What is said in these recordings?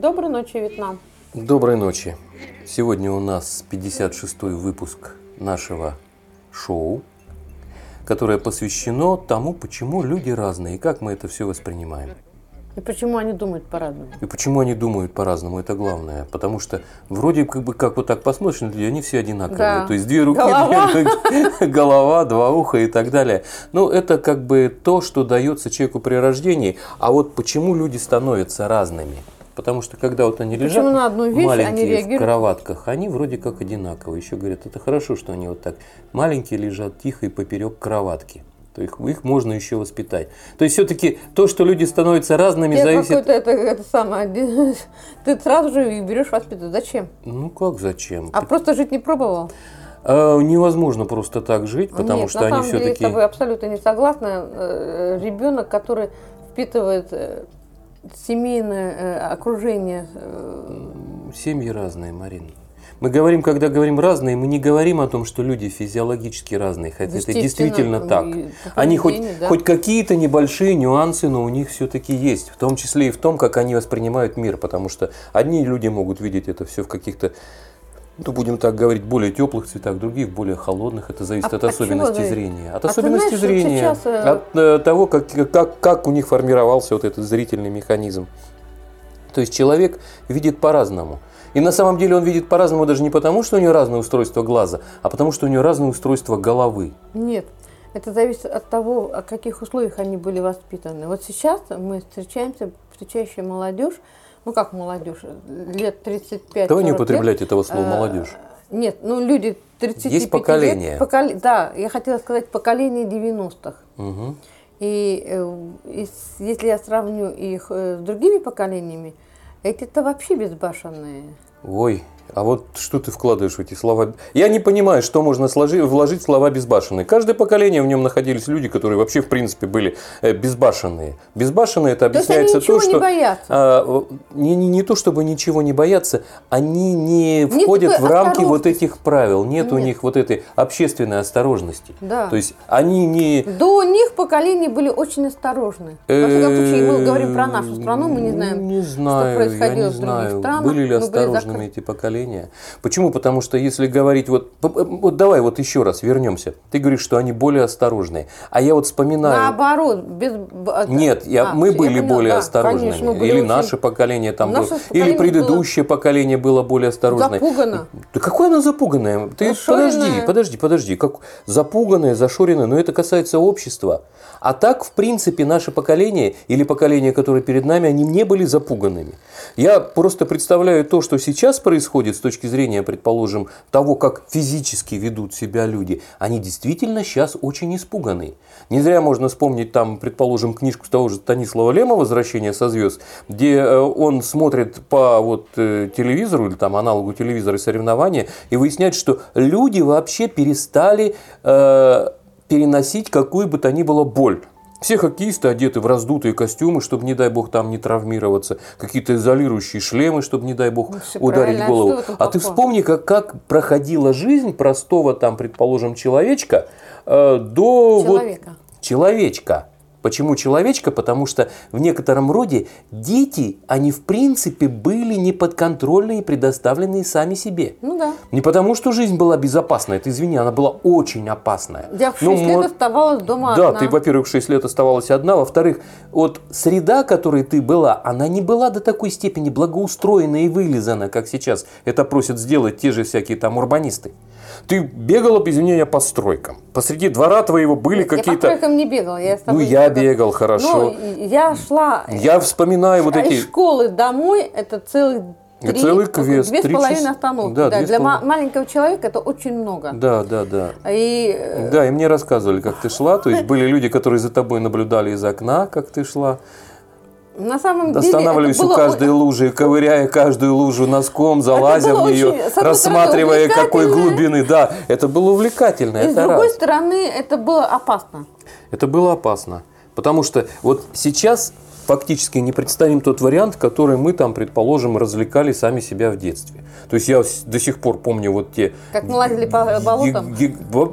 Доброй ночи, Вьетнам. Доброй ночи. Сегодня у нас 56-й выпуск нашего шоу, которое посвящено тому, почему люди разные и как мы это все воспринимаем. И почему они думают по-разному? И почему они думают по-разному, это главное. Потому что вроде как бы, как вот так посмотришь на людей, они все одинаковые. Да. То есть две руки, Голова. две ноги, голова, два уха и так далее. Ну, это как бы то, что дается человеку при рождении. А вот почему люди становятся разными? Потому что когда вот они лежат на одну вещь они маленькие в реагируют? кроватках, они вроде как одинаковые. Еще говорят, это хорошо, что они вот так маленькие лежат тихо и поперек кроватки. То их, их можно еще воспитать. То есть все-таки то, что люди становятся разными, Тебе зависит какой-то это, это самое, ты сразу же берешь воспитывать. Зачем? Ну как зачем? А просто жить не пробовал? А, невозможно просто так жить, потому Нет, что на они самом деле я с все-таки... тобой абсолютно не согласна. Э, Ребенок, который впитывает э, семейное э, окружение, э, Семьи разные, Марина. Мы говорим, когда говорим разные, мы не говорим о том, что люди физиологически разные, хотя это действительно так. Они хоть, да. хоть какие-то небольшие нюансы, но у них все-таки есть, в том числе и в том, как они воспринимают мир, потому что одни люди могут видеть это все в каких-то, ну, будем так говорить, более теплых цветах, другие в более холодных. Это зависит А от от особенностей зрения. От А особенностей знаешь, зрения, сейчас, э, от э, того, как, как, как у них формировался вот этот зрительный механизм. То есть человек видит по-разному. И на самом деле он видит по-разному даже не потому, что у него разное устройство глаза, а потому, что у него разное устройство головы. Нет, это зависит от того, о каких условиях они были воспитаны. Вот сейчас мы встречаемся, встречающая молодежь, ну как молодежь, лет 35 Давай не 40 лет. употреблять этого слова А, «молодежь». Нет, ну люди 35 Есть поколение. лет. поколе- да, я хотела сказать поколение 90-х. Мгм. И, э, и если я сравню их э, с другими поколениями, эти-то вообще безбашенные. Ой, а вот что ты вкладываешь в эти слова? Я не понимаю, что можно сложи- вложить в слова безбашенные. Каждое поколение в нем находились люди, которые вообще в принципе были э, безбашенные. Безбашенные это То есть они объясняется ничего то, не что боятся. а, не, не, не то, чтобы ничего не боятся, они не Нет входят в рамки вот этих правил. Нет, у Нет. них вот этой общественной осторожности. Да. То есть они не До них поколения были очень осторожны. Во всяком случае, мы говорим про нашу страну, мы не знаем, Э, Не знаю, что происходило не в других странах. были ли осторожными эти поколения. Почему? Потому что если говорить вот, вот давай вот еще раз вернемся. Ты говоришь, что они более осторожные, а я вот вспоминаю. Наоборот, без... б- Нет, я, А, мы я были поняла, более да, осторожными. конечно, были или очень- наше поколение там Наше было, поколение или предыдущее поколение было более осторожное. Запугано. Да какое оно запуганное? Ты Зашоренное. подожди, подожди, подожди. Как запуганное, зашоренное, но это касается общества. А так, в принципе, наше поколение или поколение, которое перед нами, они не были запуганными. Я просто представляю то, что сейчас происходит с точки зрения, предположим, того, как физически ведут себя люди. Они действительно сейчас очень испуганы. Не зря можно вспомнить там, предположим, книжку того же Станислава Лема «Возвращение со звезд», где э, он смотрит по вот, э, телевизору или там аналогу телевизора соревнования и выясняет, что люди вообще перестали э, переносить какую бы то ни было боль. Все хоккеисты одеты в раздутые костюмы, чтобы, не дай бог, там не травмироваться. Какие-то изолирующие шлемы, чтобы, не дай бог, Ну, ударить. А голову. этом А ты вспомни, как, как проходила жизнь простого, там, предположим, человечка э, до... вот- Человека. человечка. Почему человечка? Потому что в некотором роде дети, они в принципе были неподконтрольны и предоставленные сами себе. Ну да. Не потому, что жизнь была безопасная, ты извини, она была очень опасная. Я в 6 Ну, лет мо- оставалась дома да, одна. ты, во-первых, 6 лет оставалась одна, во-вторых, вот среда, которой ты была, она не была до такой степени благоустроена и вылизана, как сейчас это просят сделать те же всякие там урбанисты. Ты бегала, извинения, по стройкам. Посреди двора твоего были Я по какие-то... тройкам не бегала. Я Ну, я не бегал, хорошо. Ну, я шла Я вспоминаю вот а эти... из школы домой, это целых три, целый квест, две с половиной часа. остановки. Да, Да, для половиной. маленького человека это очень много. Да, да, да. И э, Да, и мне рассказывали, как ты шла. То есть были люди, которые за тобой наблюдали из окна, как ты шла. На самом деле Останавливались это у было каждой лужи, ковыряя каждую лужу носком, залазя было в нее, очень, рассматривая какой глубины. Да, это было увлекательно, И с другой раз. стороны, это было опасно. Это было опасно. Потому что вот сейчас фактически непредставим тот вариант, который мы там, предположим, развлекали сами себя в детстве. То есть я до сих пор помню вот те... Как мы лазили по болотам.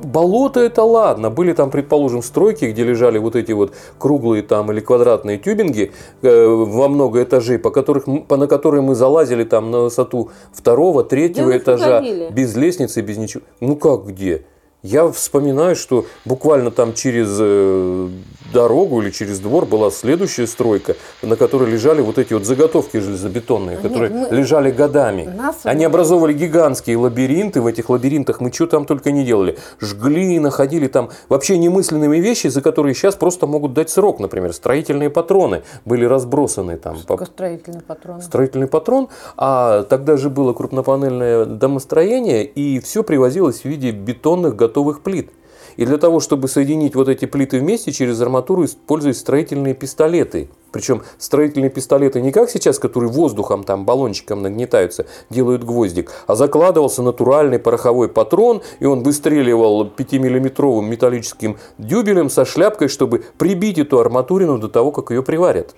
Болото это ладно. Были там, предположим, стройки, где лежали вот эти вот круглые там или квадратные тюбинги э, во много этажей, по которых, по, на которые мы залазили там на высоту второго, третьего этажа без лестницы, без ничего. Ну как где? Я вспоминаю, что буквально там через э, дорогу или через двор была следующая стройка, на которой лежали вот эти вот заготовки железобетонные, которые мы- лежали годами. Нас- Они образовывали гигантские лабиринты. В этих лабиринтах мы что там только не делали. Жгли, находили там вообще немысленными вещи, за которые сейчас просто могут дать срок. Например, строительные патроны были разбросаны там по Только строительный патрон. строительный патрон, а тогда же было крупнопанельное домостроение, и все привозилось в виде бетонных готовых плит. И для того, чтобы соединить вот эти плиты вместе, через арматуру используют строительные пистолеты. Причем строительные пистолеты не как сейчас, которые воздухом, там, баллончиком нагнетаются, делают гвоздик, а закладывался натуральный пороховой патрон, и он выстреливал 5-миллиметровым металлическим дюбелем со шляпкой, чтобы прибить эту арматурину до того, как ее приварят.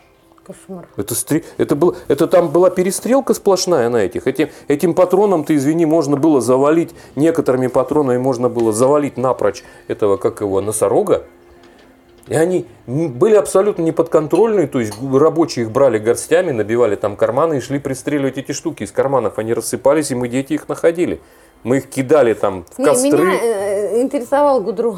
Кошмар. Это, стри... это, был... это там была перестрелка сплошная на этих. Этим, этим патроном, ты извини, можно было завалить, некоторыми патронами можно было завалить напрочь этого, как его, носорога. И они были абсолютно неподконтрольные, то есть рабочие их брали горстями, набивали там карманы и шли пристреливать эти штуки из карманов. Они рассыпались, и мы, дети, их находили. Мы их кидали там в Не, костры. меня э, интересовал гудрон.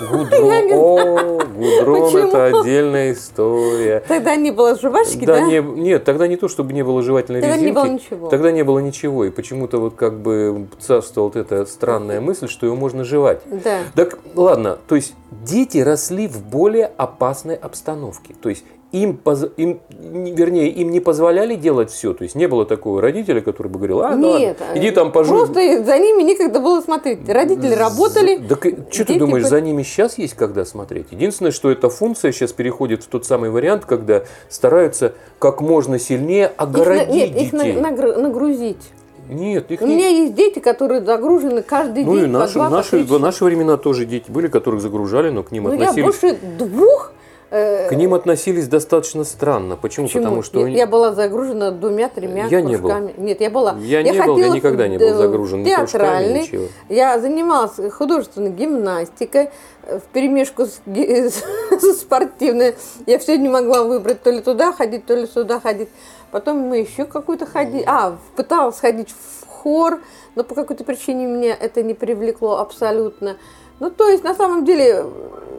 Гудрон, о, гудрон это отдельная история. Тогда не было жвачки, Да, да? не, нет, тогда не то, чтобы не было жевательной Тогда не резинки. было ничего. Тогда не было ничего. И почему-то вот как бы царствовала вот эта странная мысль, что его можно жевать. Да. Так, ладно, то есть дети росли в более опасной обстановке. То есть им, поз- им, не- вернее, им не позволяли делать все. То есть не было такого родителя, который бы говорил, а, ну Нет, ладно, иди там пожуй. Просто за ними некогда было смотреть. Родители работали. Да что ты думаешь, бы- за ними сейчас есть когда смотреть? Единственное, что эта функция сейчас переходит в тот самый вариант, когда стараются как можно сильнее Их огородить нет, их на- детей. нагру- нагрузить. Нет, их У не- меня есть дети, которые загружены каждый Ну день и по наши, по наши, в наши времена тоже дети были, которых загружали, но к ним Ну я относились. больше двух. Э, К ним относились достаточно странно. Почему? Почему? Потому что я, я была загружена двумя-тремя Я не был. кружками. Нет, я была. Я не был, я никогда не был э, загружен кружками, театральный. ничего. Я занималась художественной гимнастикой э, в перемешку с, со спортивной. Я все не могла выбрать то ли туда ходить, то ли сюда ходить. Потом мы еще какую-то ходили. А, пыталась ходить в хор, но по какой-то причине меня это не привлекло абсолютно. Ну, то есть, на самом деле,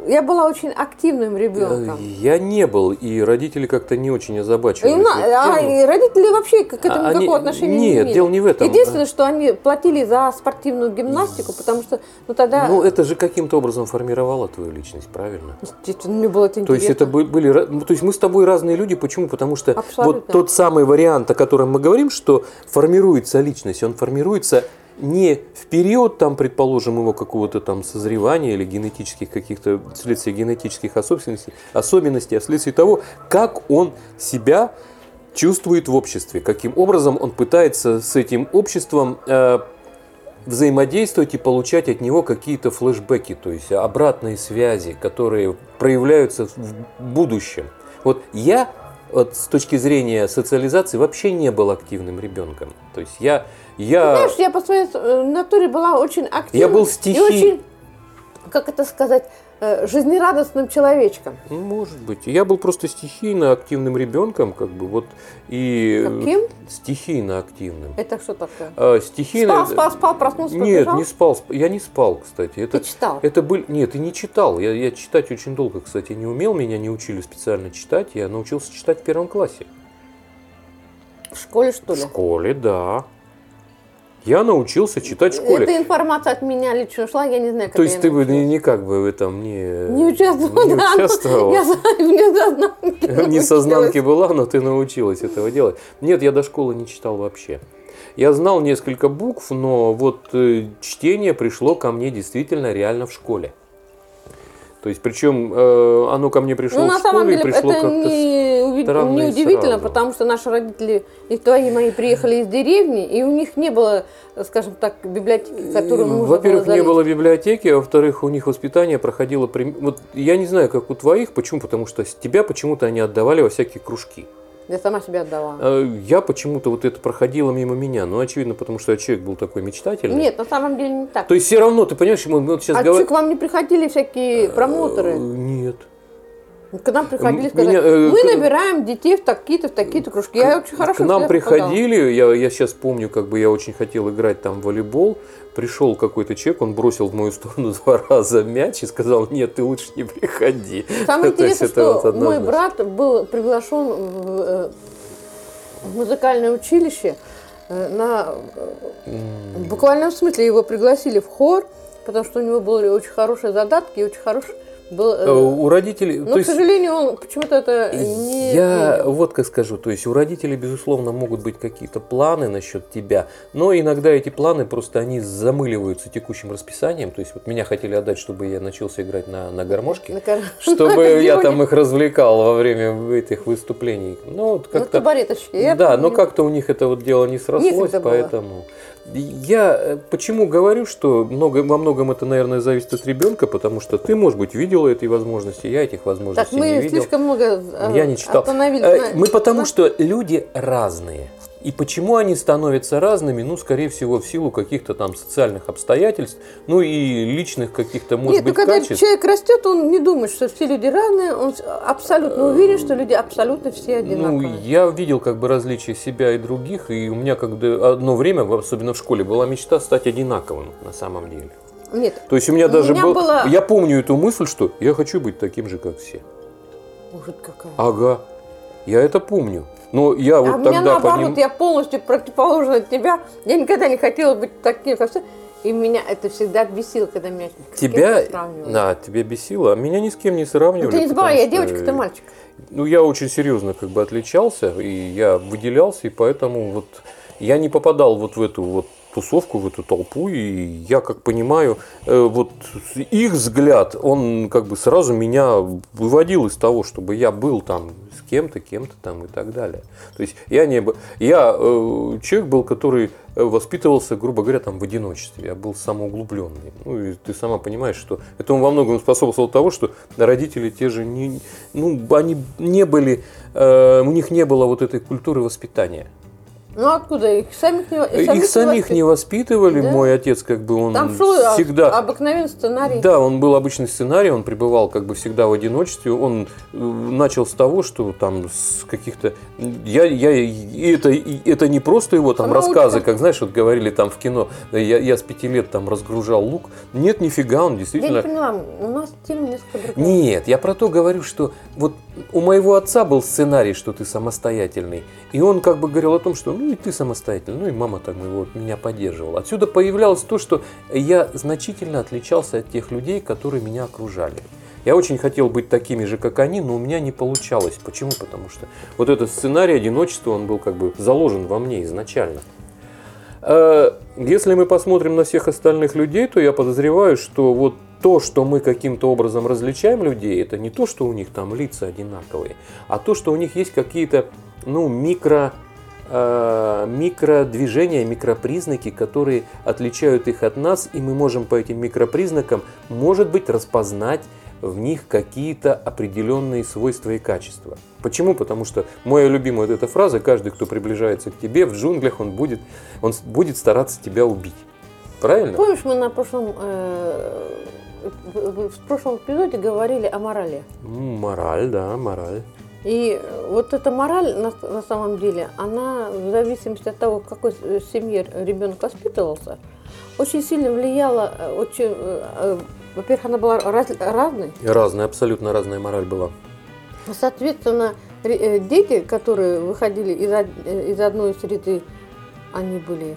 я была очень активным ребенком. Э, Я не был, и родители как-то не очень озабачивались. И, на- а, и родители вообще к этому А они- никакого отношения не нет, имели. дело не в этом. Единственное, что они платили за спортивную гимнастику, потому что, ну тогда, Ну, это же каким-то образом формировало твою личность, правильно? естественно, мне было это То интересно. есть это бы- были, ну, то есть мы с тобой разные люди. Почему? Потому что Абсолютно. вот тот самый вариант, о котором мы говорим, что формируется личность, он формируется не в период, там, предположим, его какого-то там созревания или генетических каких-то, вследствие генетических особенностей, особенностей, а вследствие того, как он себя чувствует в обществе, каким образом он пытается с этим обществом э, взаимодействовать и получать от него какие-то флешбеки, то есть обратные связи, которые проявляются в будущем. Вот я вот с точки зрения социализации вообще не был активным ребенком. То есть я, я Знаешь, я по своей э, натуре была очень активной. Я был И стихи- очень, как это сказать, э, жизнерадостным человечком. ну, может быть, я был просто стихийно активным ребенком, как бы вот и Каким? стихийно активным. Это что такое? А, стихийно. Спал, спал, спал, проснулся, Нет, побежал? не спал. сп- Я не спал, кстати. Это, Ты читал? Это был... Нет, и не читал. Я, я читать очень долго, кстати, не умел. Меня не учили специально читать. Я научился читать в первом классе. В школе, что В ли? школе, да. Я научился читать в школе. Эта информация от меня лично ушла, я не знаю, как То я есть ты бы никак бы в этом не, Не участвовала. не да, но участвовала. Я сознанки Не сознанки была, но ты научилась этого делать. Нет, я до школы не читал вообще. Я знал несколько букв, но вот э, чтение пришло ко мне действительно реально в школе. То есть, причем э, оно ко мне пришло Ну, в на школе самом деле, пришло это как-то не, странно не удивительно, сразу. потому что наши родители, и твои мои, приехали из деревни, и у них не было, скажем так, библиотеки, в которую нужно Во-первых, было не было библиотеки, а во-вторых, у них воспитание проходило... Вот я не знаю, как у твоих, почему? Потому что тебя почему-то они отдавали во всякие кружки. Я сама себя отдала. А Я почему-то вот это проходило мимо меня. Ну, очевидно, потому что я человек был такой мечтательный. Нет, на самом деле не так. То есть все равно, ты понимаешь, мы вот сейчас а говорим... что, к вам не приходили всякие промоутеры? Нет. К нам приходили, сказали, меня, э, мы к- набираем детей в такие-то, в такие-то кружки. Я очень хорошо К нам приходили, я, я сейчас помню, как бы я очень хотел играть там в волейбол. Пришел какой-то человек, он бросил в мою сторону два раза мяч и сказал, нет, ты лучше не приходи. Самое интересное, это вот что мой брат был приглашен в, э, в музыкальное училище э, на э, в буквальном смысле его пригласили в хор, потому что у него были очень хорошие задатки и очень хороший был. э, Э, У родителей... но, к есть сожалению, он почему-то это не. Я принял. вот как скажу, то есть у родителей, безусловно, могут быть какие-то планы насчет тебя, но иногда эти планы просто они замыливаются текущим расписанием. То есть вот меня хотели отдать, чтобы я начался играть на, на гармошке, На кор- чтобы я аккордеоне. там их развлекал во время этих выступлений. Ну, вот На как-то... табуреточке. Я Да, но как-то у них это вот дело не срослось, Некогда было. Я э, почему говорю, что много, во многом это, наверное, зависит от ребенка, потому что ты, может быть, видела эти возможности, я этих Так, возможностей мы не видел. слишком много э, Я не читал. Э, Мы потому на- что люди разные. И почему они становятся разными? Ну, скорее всего, в силу каких-то там социальных обстоятельств, ну и личных каких-то, может Нет, быть, ну когда качеств. человек растет, он не думает, что все люди разные, он абсолютно уверен, что люди абсолютно все Ну, одинаковые. я видел как бы различия себя и других, и у меня когда одно время, особенно в школе, была мечта стать одинаковым на самом деле. Нет, То есть у меня У даже меня был, было- я помню эту мысль, что я хочу быть таким же, как все. ужас какая. Ага, я это помню. Но я А вот меня тогда наоборот, поним- я полностью противоположна от тебя. Я никогда не хотела быть таким, как все. И меня это всегда бесило, когда меня с тебя, сравнивали. да, тебя бесило, а меня ни с кем не сравнивали. Ну, ты не забывай, я что, девочка, ты мальчик. Ну, я очень серьезно как бы отличался, и я выделялся, и поэтому вот я не попадал вот в эту вот тусовку, в эту толпу, и я, как понимаю, э, вот их взгляд, он как бы сразу меня выводил из того, чтобы я был там кем-то, кем-то там и так далее. То есть я не я э, человек был, который э, воспитывался, грубо говоря, там в одиночестве, я был самоуглубленный. Ну и ты сама понимаешь, что это во многом способствовало того, что родители те же не, ну они не были, э, у них не было вот этой культуры воспитания. Ну откуда? Их самих не Их самих не воспитывали. Да. Мой отец как бы он Там шел всегда. обыкновенный сценарий. Да, он был обычный сценарий, он пребывал как бы всегда в одиночестве. Он э, начал с того, что там с каких-то... Я, я, и это, и это не просто его там Самоучка. рассказы, как знаешь, вот говорили там в кино, я, я с пяти лет там разгружал лук. Нет, нифига, он Я не действительно... поняла, у нас тема несколько другая. Нет, я про то говорю, что вот у моего отца был сценарий, что ты самостоятельный. И он как бы говорил о том, что ну и ты самостоятельный, ну и мама так вот, меня поддерживала. Отсюда появлялось то, что я значительно отличался от тех людей, которые меня окружали. Я очень хотел быть такими же, как они, но у меня не получалось. Почему? Потому что вот этот сценарий одиночества, он был как бы заложен во мне изначально. Э, Если мы посмотрим на всех остальных людей, то я подозреваю, что вот то, что мы каким-то образом различаем людей, это не то, что у них там лица одинаковые, а то, что у них есть какие-то ну, микро, э, микродвижения, микропризнаки, которые отличают их от нас, и мы можем по этим микропризнакам, может быть, распознать в них какие-то определенные свойства и качества. Почему? Потому что моя любимая вот эта фраза, каждый, кто приближается к тебе в джунглях, он будет, он будет стараться тебя убить. Правильно? Помнишь, мы на прошлом, э, в, прошлом эпизоде говорили о морали. Мораль, да, мораль. И вот эта мораль на, на самом деле, она в зависимости от того, в какой семье ребенок воспитывался, очень сильно влияла, э, очень, э, э, во-первых, она была раз- разной, Разная, абсолютно разная мораль была. Соответственно, ре- э, дети, которые выходили из, э, из одной среды, они были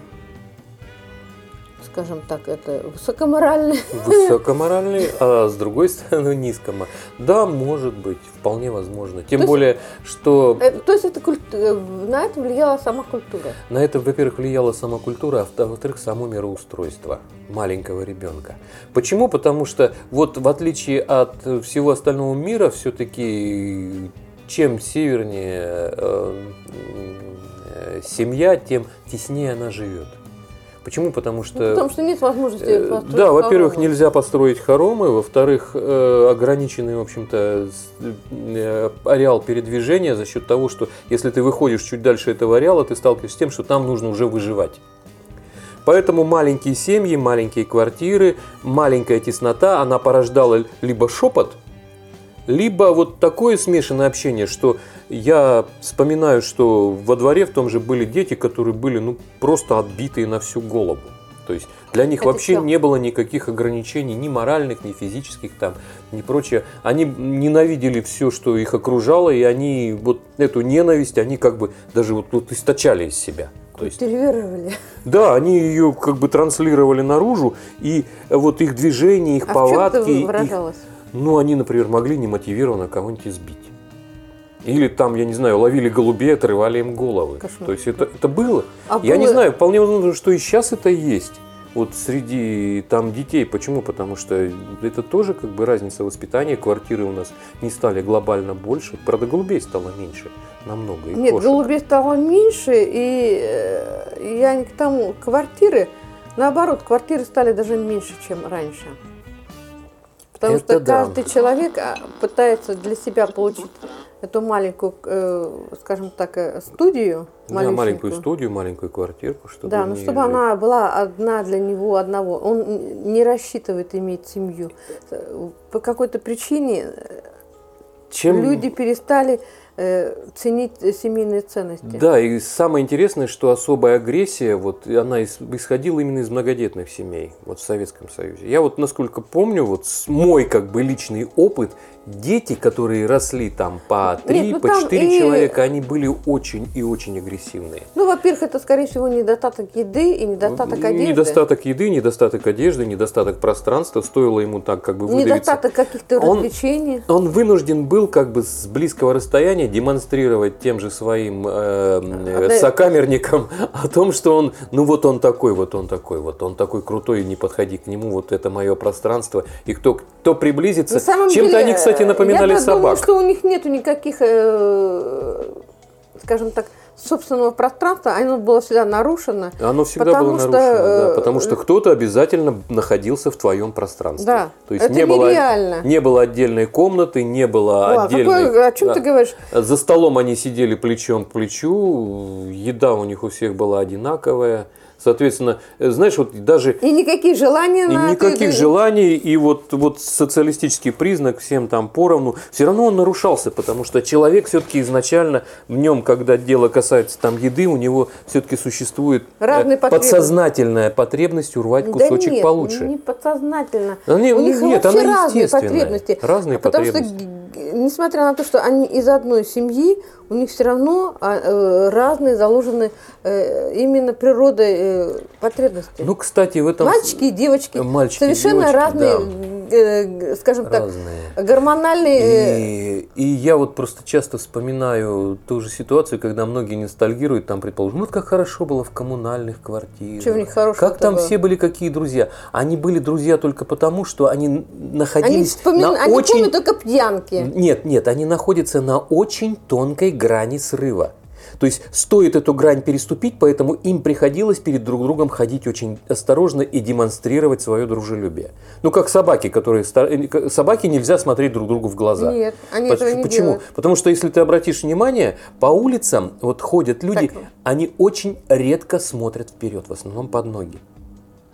скажем так, это высокоморальные. Высокоморальные, а с другой стороны низкомо. Да, может быть, вполне возможно. Тем То есть- более, что Э, То есть это культ- э, на это влияла сама культура. на это, во-первых, влияла сама культура, а во- во-вторых, само мироустройство маленького ребенка. Почему? Потому что вот в отличие от всего остального мира, все-таки чем севернее э, э, семья, тем теснее она живет. Почему? Потому что... Ну, потому что нет возможности Э, построить Да, во-первых, нельзя построить хоромы, во-вторых, э, ограниченный, в общем-то, э, ареал передвижения за счет того, что если ты выходишь чуть дальше этого ареала, ты сталкиваешься с тем, что там нужно уже выживать. Поэтому маленькие семьи, маленькие квартиры, маленькая теснота, она порождала либо шепот, либо вот такое смешанное общение, что я вспоминаю, что во дворе в том же были дети, которые были ну, просто отбитые на всю голову. То есть для них Это вообще всё. не было никаких ограничений, ни моральных, ни физических там, ни прочее. Они ненавидели все, что их окружало, и они вот эту ненависть, они как бы даже вот, вот источали из себя. То есть да, они ее как бы транслировали наружу, и вот их движения, их А повадки, их-? Ну, они, например, могли немотивированно кого-нибудь избить. Или там, я не знаю, ловили голубей, отрывали им головы. Кошмар. То есть это, это было. А я не было- знаю, вполне возможно, что и сейчас это есть. Вот среди там детей. Почему? Потому что это тоже как бы разница воспитания. Квартиры у нас не стали глобально больше. Правда, голубей стало меньше намного. и Нет, кошек. голубей стало меньше, и э, я не к тому, квартиры, наоборот, квартиры стали даже меньше, чем раньше. Потому Это что да. каждый человек а, пытается для себя получить эту маленькую, э, скажем так, э, студию. Да, маленькую студию, маленькую квартирку, чтобы Да, ну чтобы жить. она была одна для него одного. Он не рассчитывает иметь семью. Э, По какой-то причине Чем... люди перестали ценить э, семейные ценности. Да, и самое интересное, что особая агрессия, вот она ис- исходила именно из многодетных семей, вот в Советском Союзе. Я вот насколько помню, вот мой как бы личный опыт, дети, которые росли там по три, Нет, ну по четыре и- человека, они были очень и очень агрессивные. Ну, во-первых, это, скорее всего, недостаток еды и недостаток одежды. Недостаток еды, недостаток одежды, недостаток пространства, стоило ему так как бы выдавиться. Недостаток каких-то Он- развлечений. Он вынужден был как бы с близкого расстояния демонстрировать тем же своим э, э, да. сокамерникам о том, что он, ну вот он такой, вот он такой, вот он такой крутой, не подходи к нему, вот это мое пространство. И кто, кто приблизится, чем-то деле, они, кстати, э, напоминали я собак. думаю, что у них нету никаких, э, скажем так, собственного пространства. Оно было всегда нарушено. Оно всегда потому было что, нарушено, да, э, потому что кто-то обязательно находился в твоем пространстве. Да, То есть это не было, нереально. не было отдельной комнаты, не было О, а отдельной. какой- о чем да. ты говоришь? За столом они сидели плечом к плечу, еда у них у всех была одинаковая. Соответственно, э, знаешь, вот даже И никакие желания и на никаких желаний, и вот, вот социалистический признак всем там поровну, все равно он нарушался, потому что человек все-таки изначально в нем, когда дело касается там еды, у него все-таки существует э, Разные подсознательная потребность урвать Да кусочек нет, получше. не подсознательно. Да не- у них нет, вообще она разные потребности. Разные Потому потребности. что, несмотря на то, что они из одной семьи, у них все равно а, э, разные заложены э, именно природой э, потребности. Ну, кстати, в этом... Мальчики и девочки Мальчики совершенно девочки, разные, э, скажем так, Разные. гормональные. э, И, и я вот просто часто вспоминаю ту же ситуацию, когда многие ностальгируют, там, предположим, вот как хорошо было в коммунальных квартирах. Чё в них хорошего-то Как там было? все были какие друзья. Они были друзья только потому, что они Они, находились вспомин- на они очень... помнят только пьянки. Нет, нет, они находятся на очень тонкой грани срыва. То есть стоит эту грань переступить, поэтому им приходилось перед друг другом ходить очень осторожно и демонстрировать свое дружелюбие. Ну, как собаки, которые... э, Собаки нельзя смотреть друг другу в глаза. Нет, они Поч- этого не Почему? делают. Потому что если ты обратишь внимание, по улицам вот ходят люди, Так. они очень редко смотрят вперед, в основном под ноги.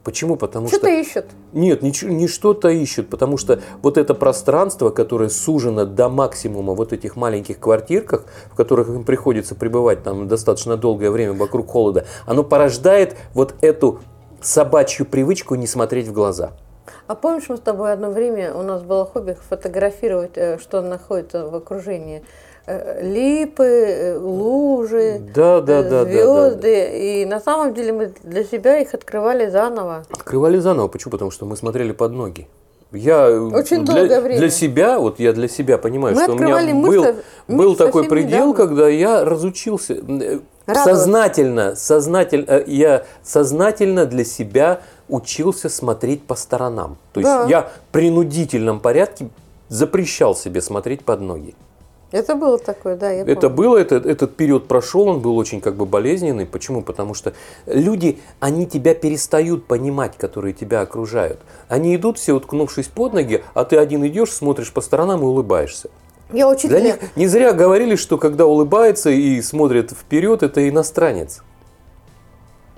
Почему? Потому Что-то что... ищут. Нет, нич- не что-то ищут, потому что вот это пространство, которое сужено до максимума вот этих маленьких квартирках, в которых им приходится пребывать там достаточно долгое время вокруг холода, оно порождает вот эту собачью привычку не смотреть в глаза. А помнишь, мы с тобой одно время, у нас было хобби фотографировать, э, что находится в окружении. Э, Липы, э, лужи, Да, да, э, да, да, да. звезды. И на самом деле мы для себя их открывали заново. Открывали заново. Почему? Потому что мы смотрели под ноги. Я Очень для, долгое время. для себя, вот я для себя понимаю, Мы что у меня был, мысль- был такой предел, недавно. когда я разучился э, Радоваться. сознательно, сознательно, э, я сознательно для себя учился смотреть по сторонам. То есть Да. я в принудительном порядке запрещал себе смотреть под ноги. Это было такое, да, я Это помню. было, это, этот период прошел, он был очень как бы болезненный. Почему? Потому что люди, они тебя перестают понимать, которые тебя окружают. Они идут все уткнувшись под ноги, а ты один идешь, смотришь по сторонам и улыбаешься. Я очень Для них не зря говорили, что когда улыбается и смотрит вперед, это иностранец.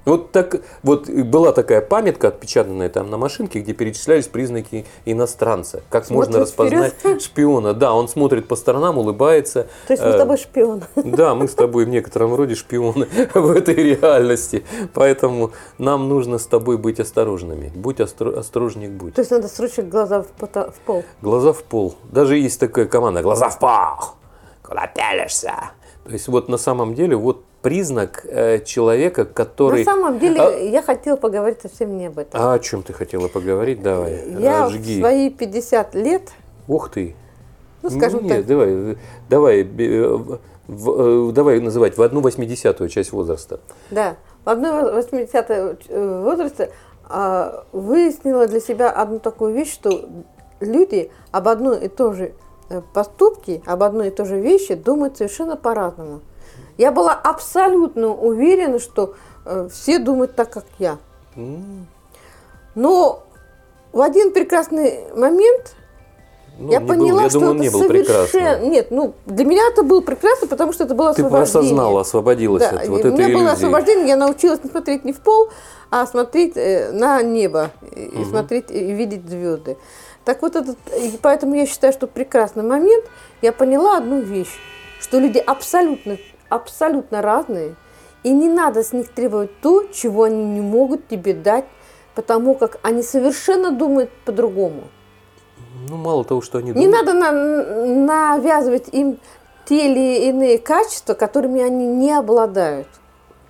Вот так, вот была такая памятка, отпечатанная там на машинке, где перечислялись признаки иностранца. Как можно Смотрит распознать шпиона? Да, он смотрит по сторонам, улыбается. То есть мы Э, с тобой шпион. да, мы с тобой в некотором роде шпионы в этой реальности. Поэтому нам нужно с тобой быть осторожными. Будь остро- осторожней, будь. То есть надо срочно глаза в, пота- в пол. Глаза в пол. Даже есть такая команда «Глаза в пол». Куда пялишься? То есть вот на самом деле вот признак э, человека, который... На самом деле А- я хотела поговорить совсем не об этом. А о чем ты хотела поговорить? Давай, я жги. в свои 50 лет, Ух ты. ну скажем Нет, так, давай, э, давай, э, в- э, давай называть в одну восьмидесятую часть возраста. да, в одной 80 возрасте а, выяснила для себя одну такую вещь, что люди об одной и той же э, поступке, об одной и той же вещи думают совершенно по-разному. Я была абсолютно уверена, что э, все думают так, как я. Но в один прекрасный момент ну, я не был- поняла, я что думаю, это не был совершенно... прекрасным. Нет, ну, для меня это было прекрасно, потому что это было Ты освобождение. осознала, освободилась Да, от вот у этой меня было иллюзии. освобождение, я научилась не смотреть не в пол, а смотреть э, на небо и и смотреть и видеть звезды. Так вот этот, и поэтому я считаю, что прекрасный момент, я поняла одну вещь, что люди абсолютно, абсолютно разные, и не надо с них требовать то, чего они не могут тебе дать, потому как они совершенно думают по-другому. Ну, мало того, что они Не думают. надо на- навязывать им те или иные качества, которыми они не обладают.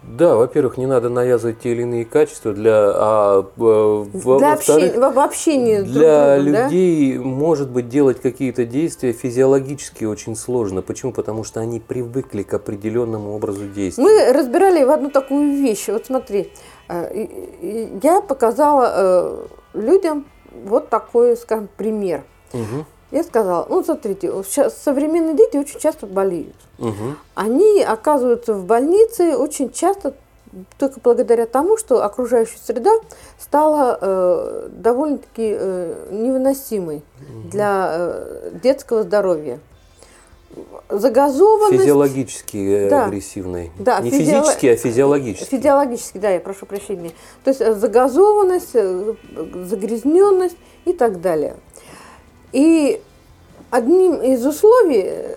Да, во-первых, не надо навязывать те или иные качества для, а, во- Для общения, в, в общении друг Для другом, да? людей, может быть, делать какие-то действия физиологически очень сложно. Почему? Потому что они привыкли к определенному образу действий. Мы разбирали в одну такую вещь. Вот смотри, э, я показала э, людям вот такой, скажем, пример. Мгм, Я сказала, ну смотрите, сейчас современные дети очень часто болеют. мгм. Они оказываются в больнице очень часто только благодаря тому, что окружающая среда стала э, довольно-таки э, невыносимой для э, детского здоровья. Загазованность, Физиологически э, Да. агрессивный. Да, Не физиоло- физически, а физиологически. физиологически, да, я прошу прощения. То есть э, загазованность, э, загрязненность и так далее. И одним из условий,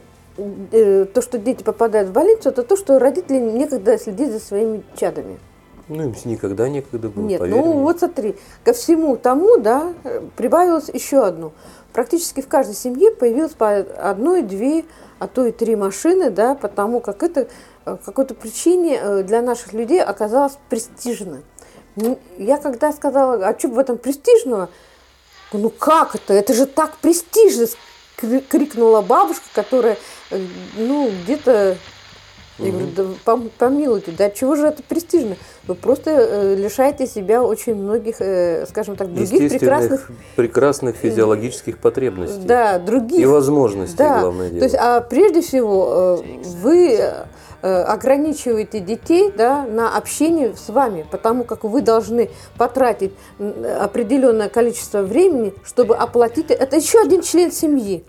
э, то, что дети попадают в больницу, это то, что родители некогда следить за своими чадами. Ну, им никогда некогда было, Нет, ну мне. вот смотри, ко всему тому, да, прибавилось еще одно. Практически в каждой семье появилось по одной, две, а то и три машины, да, потому как это э, какой-то причине э, для наших людей оказалось престижно. Я когда сказала, а что в этом престижного? Ну как это? Это же так престижно! крикнула бабушка, которая, э, ну, где-то я говорю, да пом- помилуйте, да чего же это престижно? Вы просто э, лишаете себя очень многих, э, скажем так, других прекрасных, прекрасных физиологических потребностей. да, других. И возможностей, да. главное дело. То есть, а прежде всего, э, вы э, ограничиваете детей да, на общение с вами, потому как вы должны потратить определенное количество времени, чтобы оплатить. Это еще один член семьи.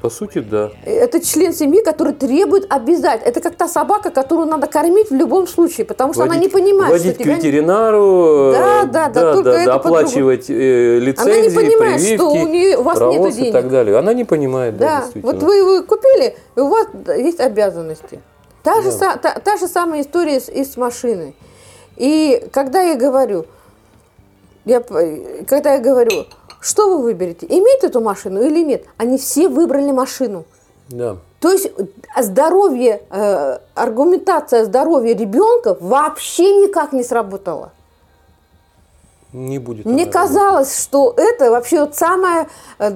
По сути, да. Это член семьи, который требует обязательно. Это как та собака, которую надо кормить в любом случае, потому что она не Водить- понимает, водить что тебя... к ветеринару, Да, э, да, да, только это оплачивать э, лицензии, Она не понимает, прививки, что у, нее, у вас нет провоз и денег. так далее. Она не понимает, да, Да, действительно. вот вы его купили, и у вас есть обязанности. Та, же, Да. са- та, та же самая история и с машиной. И когда я говорю, я, когда я говорю, что вы выберете, иметь эту машину или нет, они все выбрали машину. Да. То есть э, здоровье, э, аргументация здоровья ребенка вообще никак не сработала. Не будет. Мне казалось, что это вообще вот самое, э,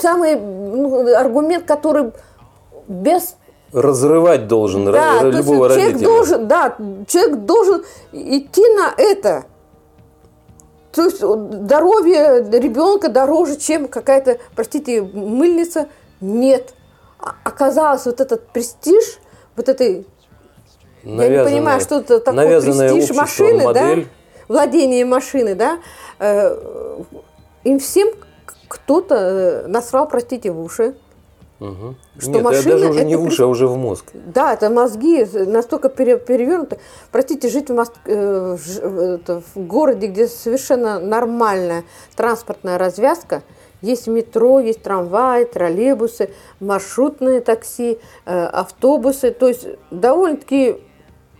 самый ну, аргумент, который без Разрывать должен да, есть любого человек родителя. должен, да, человек должен идти на это. То есть здоровье ребенка дороже, чем какая-то, простите, мыльница. Нет. А- Оказалось, вот этот престиж, вот этой я не понимаю, что это такое престиж машины, модель. да, владение машины, да, э, им всем кто-то э, насрал, простите, в уши. Мгм. Что Нет, я машина даже уже не это в уши, а уже в мозг. Да, это мозги настолько пере- перевернуты. Простите, жить в, Мос- э, в городе, где совершенно нормальная транспортная развязка, есть метро, есть трамваи, троллейбусы, маршрутные такси, э, автобусы. То есть довольно-таки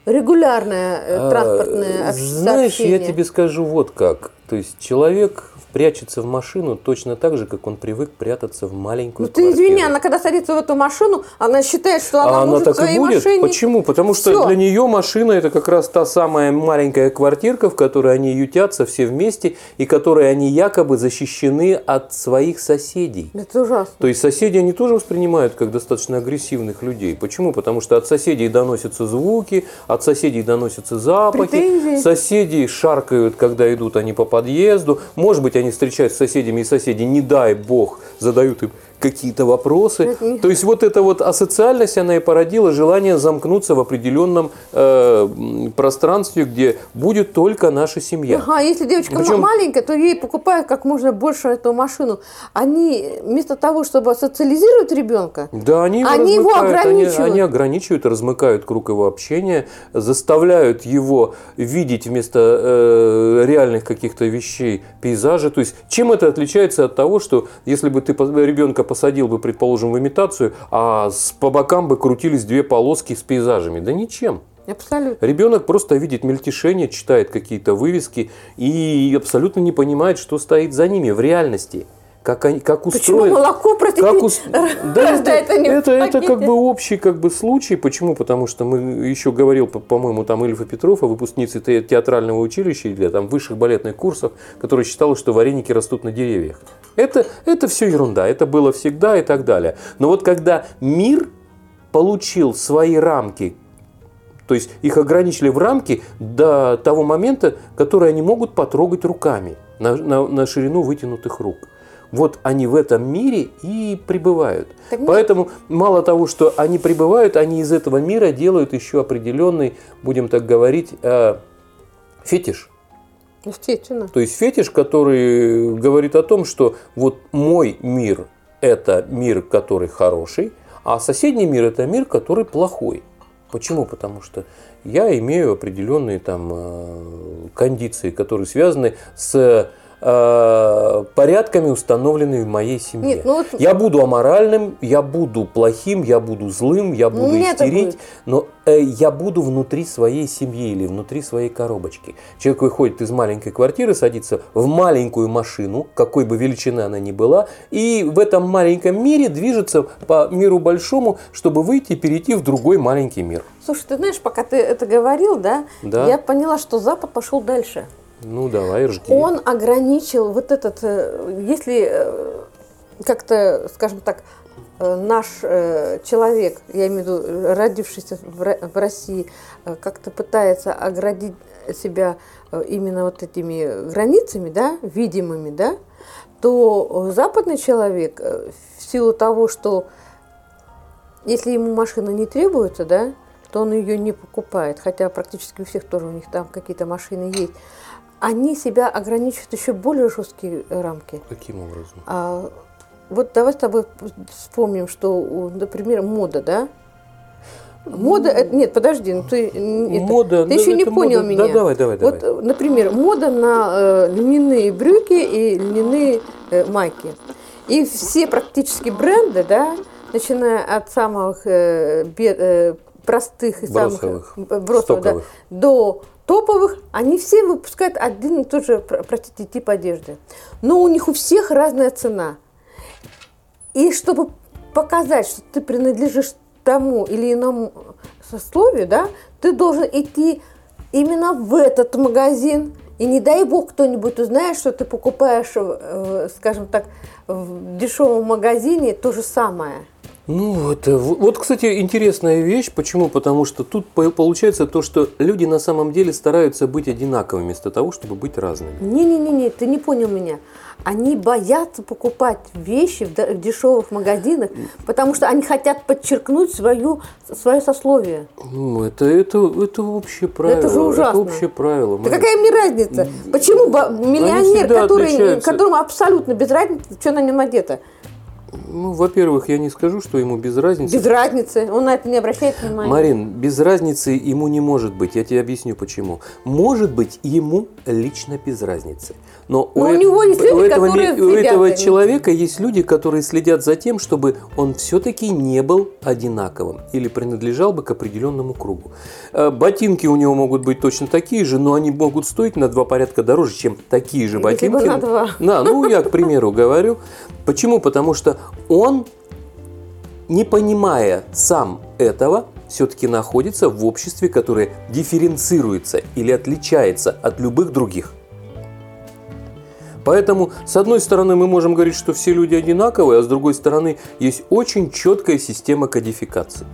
регулярное э, транспортное А, ос- Знаешь, я тебе скажу вот как. То есть человек прячется в машину точно так же, как он привык прятаться в маленькую Ну ты извини, она когда садится в эту машину, она считает, что она а она так в своей и будет? машине... Почему? Потому что Всё. для нее машина это как раз та самая маленькая квартирка, в которой они ютятся все вместе, и которой они якобы защищены от своих соседей. Это ужасно. То есть соседи они тоже воспринимают как достаточно агрессивных людей. Почему? Потому что от соседей доносятся звуки, от соседей доносятся запахи, Претензии. соседи шаркают, когда идут они по подъезду. Может быть, они встречаются с соседями, и соседи, не дай бог, задают им какие-то вопросы. То есть вот эта вот асоциальность, она и породила желание замкнуться в определенном э, пространстве, где будет только наша семья. Ага, если девочка Причем- маленькая, то ей покупают как можно больше эту машину. Они вместо того, чтобы социализировать ребенка, Да, они его, Они его размыкают, они- ограничивают. Они, ограничивают, размыкают круг его общения, заставляют его видеть вместо э, реальных каких-то вещей пейзажи. То есть, чем это отличается от того, что если бы ты ребенка посадил бы, предположим, в имитацию, а с, по бокам бы крутились две полоски с пейзажами? Да ничем. абсолютно. Ребенок просто видит мельтешение, читает какие-то вывески и абсолютно не понимает, что стоит за ними в реальности. Как, они, как Почему устроен, молоко, простите, как ус- Да, это, а не это, это как бы общий как бы случай. Почему? Потому что мы еще говорил, по- по-моему, там Ильфа Петрова, выпускница те- театрального училища или там высших балетных курсов, которая считала, что вареники растут на деревьях. Это, это все ерунда, это было всегда и так далее. Но вот когда мир получил свои рамки, то есть их ограничили в рамки до того момента, который они могут потрогать руками на, на- на ширину вытянутых рук. Вот они в этом мире и пребывают. Так. Поэтому мало того, что они пребывают, они из этого мира делают еще определенный, будем так говорить, э, фетиш. Естественно. То есть фетиш, который говорит о том, что вот мой мир – это мир, который хороший, а соседний мир – это мир, который плохой. Почему? Потому что я имею определенные там э, кондиции, которые связаны с э, порядками, установленными в моей семье. Нет, ну вот- Я буду аморальным, я буду плохим, я буду злым, я буду у меня так истерить, но э, я буду внутри своей семьи или внутри своей коробочки. Человек выходит из маленькой квартиры, садится в маленькую машину, какой бы величины она ни была, и в этом маленьком мире движется по миру большому, чтобы выйти и перейти в другой маленький мир. Слушай, ты знаешь, пока ты это говорил, да, Да. я поняла, что Запад пошел дальше. Ну давай, жги. Он ограничил вот этот, э, если э, как-то, скажем так, э, наш человек, я имею в виду родившийся в Ро- в России, как-то пытается оградить себя именно вот этими границами, да, видимыми, да, то западный человек в силу того, что если ему машина не требуется, да, то он ее не покупает, хотя практически у всех тоже у них там какие-то машины есть. Они себя ограничивают еще более жесткие рамки. Каким образом? А, вот давай с тобой вспомним, что, например, мода, да? Мода, это, нет, подожди, ну ты, это- Мода, ты да, еще не понял мода. меня. Да, давай, давай, Вот, давай. э, например, мода на э, льняные брюки и льняные э, майки. И все практически бренды, да, начиная от самых э, бе- э, простых и Бросовых, самых э, бросовых, да, до топовых, они все выпускают один и тот же, про- простите, тип одежды. Но у них у всех разная цена. И чтобы показать, что ты принадлежишь тому или иному сословию, да, ты должен идти именно в этот магазин И не дай бог кто-нибудь узнает, что ты покупаешь, э, скажем так, в дешевом магазине то же самое. Ну, это вот, кстати, интересная вещь. Почему? Потому что тут получается то, что люди на самом деле стараются быть одинаковыми вместо того, чтобы быть разными. Не-не-не, ты не понял меня. Они боятся покупать вещи в дешевых магазинах, потому что они хотят подчеркнуть свою, свое сословие. Ну, это, это, это общее правило. Это же ужасно. Это общее правило. Да какая мне разница? Почему миллионер, который, которому абсолютно без разницы, что на нем одето? Ну, во-первых, я не скажу, что ему без разницы. Без разницы, он на это не обращает внимания. Марин, без разницы ему не может быть. Я тебе объясню почему. Может быть ему лично без разницы. Но, Но у, у него есть люди, у этого, которые у этого человека есть люди, которые следят за тем, чтобы он все-таки не был одинаковым или принадлежал бы к определенному кругу. Э, ботинки у него могут быть точно такие же, но они могут стоить на два порядка дороже, чем такие же ботинки. Если бы на два. Да, ну я, к примеру, говорю. Почему? Потому что он, не понимая сам этого, все-таки находится в обществе, которое дифференцируется или отличается от любых других. Поэтому, с одной стороны, мы можем говорить, что все люди одинаковые, а с другой стороны, есть очень четкая система кодификации.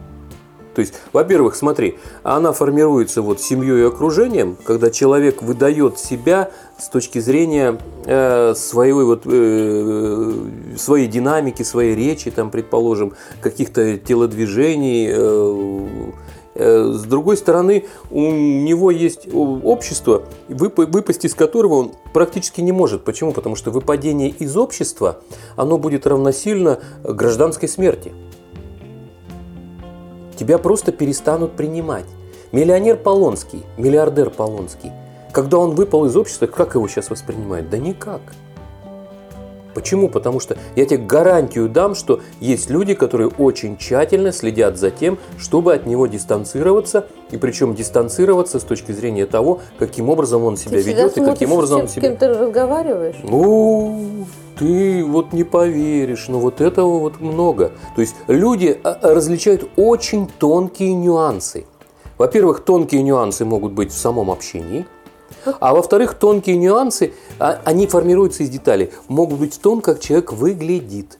То есть, во-первых, смотри, она формируется вот семьей и окружением, когда человек выдает себя с точки зрения э, своей, вот, э, своей динамики, своей речи, там, предположим, каких-то телодвижений. Э, э, с другой стороны, у него есть общество, выпасть из которого он практически не может. Почему? Потому что выпадение из общества, оно будет равносильно гражданской смерти тебя просто перестанут принимать. Миллионер Полонский, миллиардер Полонский, когда он выпал из общества, как его сейчас воспринимают? Да никак. Почему? Потому что я тебе гарантию дам, что есть люди, которые очень тщательно следят за тем, чтобы от него дистанцироваться, и причем дистанцироваться с точки зрения того, каким образом он себя Ты ведет и каким образом он себя... С кем ты разговариваешь? Ну, ты вот не поверишь, но вот этого вот много. То есть люди а, различают очень тонкие нюансы. Во-первых, тонкие нюансы могут быть в самом общении, а во-вторых, тонкие нюансы, а, они формируются из деталей, могут быть в том, как человек выглядит.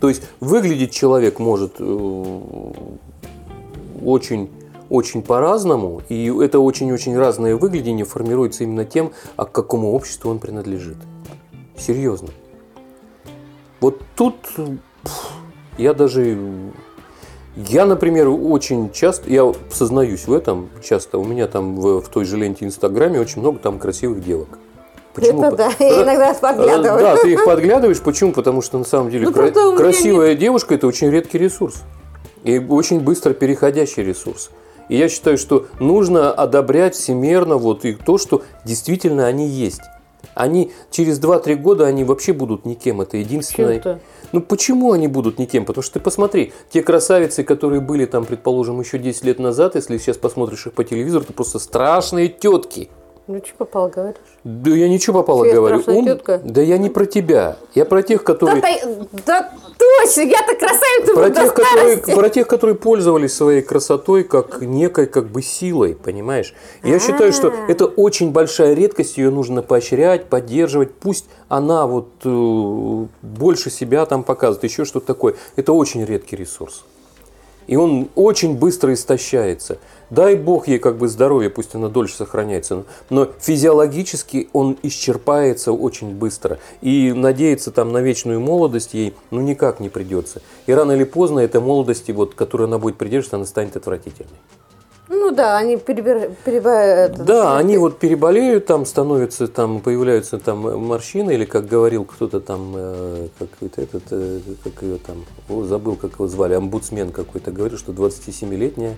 То есть выглядеть человек может э, очень очень по-разному, и это очень-очень разное выглядение формируется именно тем, а к какому обществу он принадлежит. Серьезно. Вот тут я даже... Я, например, очень часто, я сознаюсь в этом часто, у меня там в, в той же ленте Инстаграме очень много там красивых девок. Почему? Это да, я иногда подглядываю. Да, ты их подглядываешь. Почему? Потому что на самом деле ну, кра- красивая нет... девушка – это очень редкий ресурс. И очень быстро переходящий ресурс. И я считаю, что нужно одобрять всемерно вот и то, что действительно они есть они через 2-3 года они вообще будут никем. Это единственное. Чем-то. Ну почему они будут никем? Потому что ты посмотри, те красавицы, которые были там, предположим, еще 10 лет назад, если сейчас посмотришь их по телевизору, это просто страшные тетки. Ну, что попало, говоришь? Да я ничего попало Что, говорю. Ум... Тетка? Да я не про тебя. Я про тех, которые... Да, да точно, я-то красавица про тех, которые, про тех, которые пользовались своей красотой как некой как бы силой, понимаешь? Я А-а-а. считаю, что это очень большая редкость, ее нужно поощрять, поддерживать. Пусть она вот э, больше себя там показывает, еще что-то такое. Это очень редкий ресурс. И он очень быстро истощается. Дай бог ей как бы здоровье, пусть она дольше сохраняется. Но физиологически он исчерпается очень быстро. И надеяться там на вечную молодость ей ну никак не придется. И рано или поздно эта молодость, вот, которой она будет придерживаться, она станет отвратительной. Ну да, они перебир... переболеют. Да, они вот переболеют, там становятся, там появляются там морщины, или как говорил кто-то там, э, какой-то этот, э, как ее там, о, забыл, как его звали, омбудсмен какой-то, говорил, что 27-летняя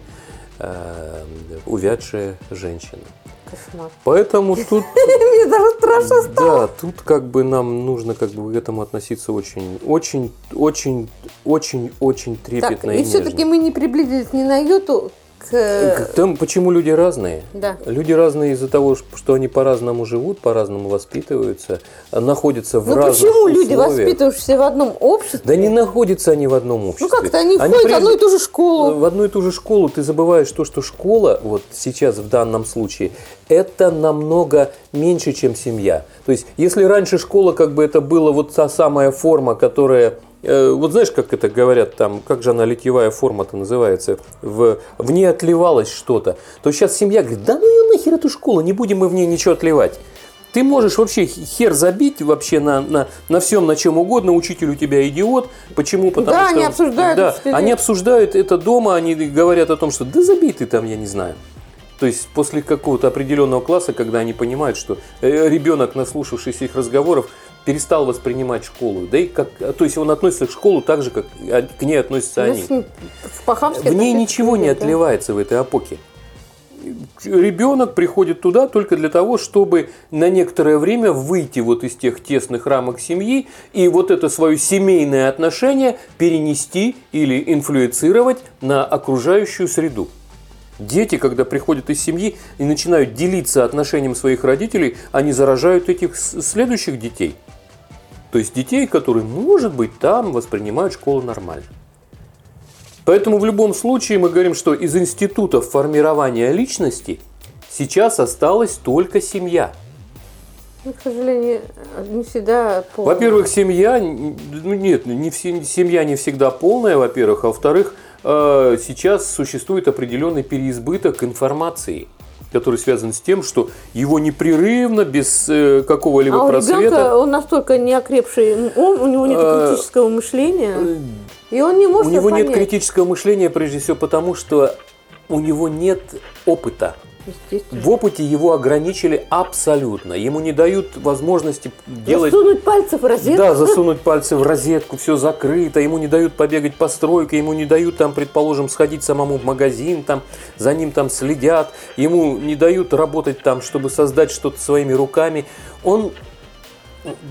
э, увядшая женщина. Кошмар. Поэтому тут... Мне даже страшно стало. Да, тут как бы нам нужно как бы к этому относиться очень, очень, очень, очень, очень трепетно так, и, и все-таки мы не приблизились ни на йоту к... Там почему люди разные? Да. Люди разные из-за того, что они по-разному живут, по-разному воспитываются, находятся в Ну разных почему люди, условиях. воспитывающиеся в одном обществе, Да не находятся они в одном обществе. ну как-то они, ходят в прежде- одну и ту же школу. В одну и ту же школу ты забываешь то, что школа, вот сейчас в данном случае, это намного меньше, чем семья. То есть, если раньше школа, как бы это была вот та самая форма, которая вот знаешь, как это говорят там, как же она литьевая форма-то называется, в, в ней отливалось что-то, то сейчас семья говорит, да ну ее нахер эту школу, не будем мы в ней ничего отливать. Ты можешь вообще хер забить вообще на, на, на всем, на чем угодно, учитель у тебя идиот. Почему? Потому Да, что... они обсуждают Да, учителей. они обсуждают это дома, они говорят о том, что да забей ты там, я не знаю. То есть после какого-то определенного класса, когда они понимают, что э, ребенок, наслушавшийся их разговоров, перестал воспринимать школу. Да и как, то есть он относится к школу так же, как к ней относятся Ну, они. по-хамски В ней ничего не люди, да. отливается в этой эпохе. Ребенок приходит туда только для того, чтобы на некоторое время выйти вот из тех тесных рамок семьи и вот это свое семейное отношение перенести или инфлюенцировать на окружающую среду. Дети, когда приходят из семьи и начинают делиться отношением своих родителей, они заражают этих следующих детей. То есть детей, которые, может быть, там воспринимают школу нормально. Поэтому в любом случае мы говорим, что из институтов формирования личности сейчас осталась только семья. Ну, к сожалению, не всегда полно. Во-первых, семья, ну нет, не все, семья не всегда полная, во-первых, а во-вторых, сейчас существует определенный переизбыток информации, который связан с тем, что его непрерывно, без э, какого-либо а просвета, ребенка он настолько неокрепший ум, у него нет Э, критического мышления, и он не может у него нет понять. критического мышления, прежде всего потому, что у него нет опыта. В опыте его ограничили абсолютно. Ему не дают возможности делать... Засунуть пальцы в розетку. Да, засунуть пальцы в розетку, все закрыто, ему не дают побегать по стройке, ему не дают там, предположим, сходить самому в магазин, там, за ним там следят, ему не дают работать там, чтобы создать что-то своими руками. Он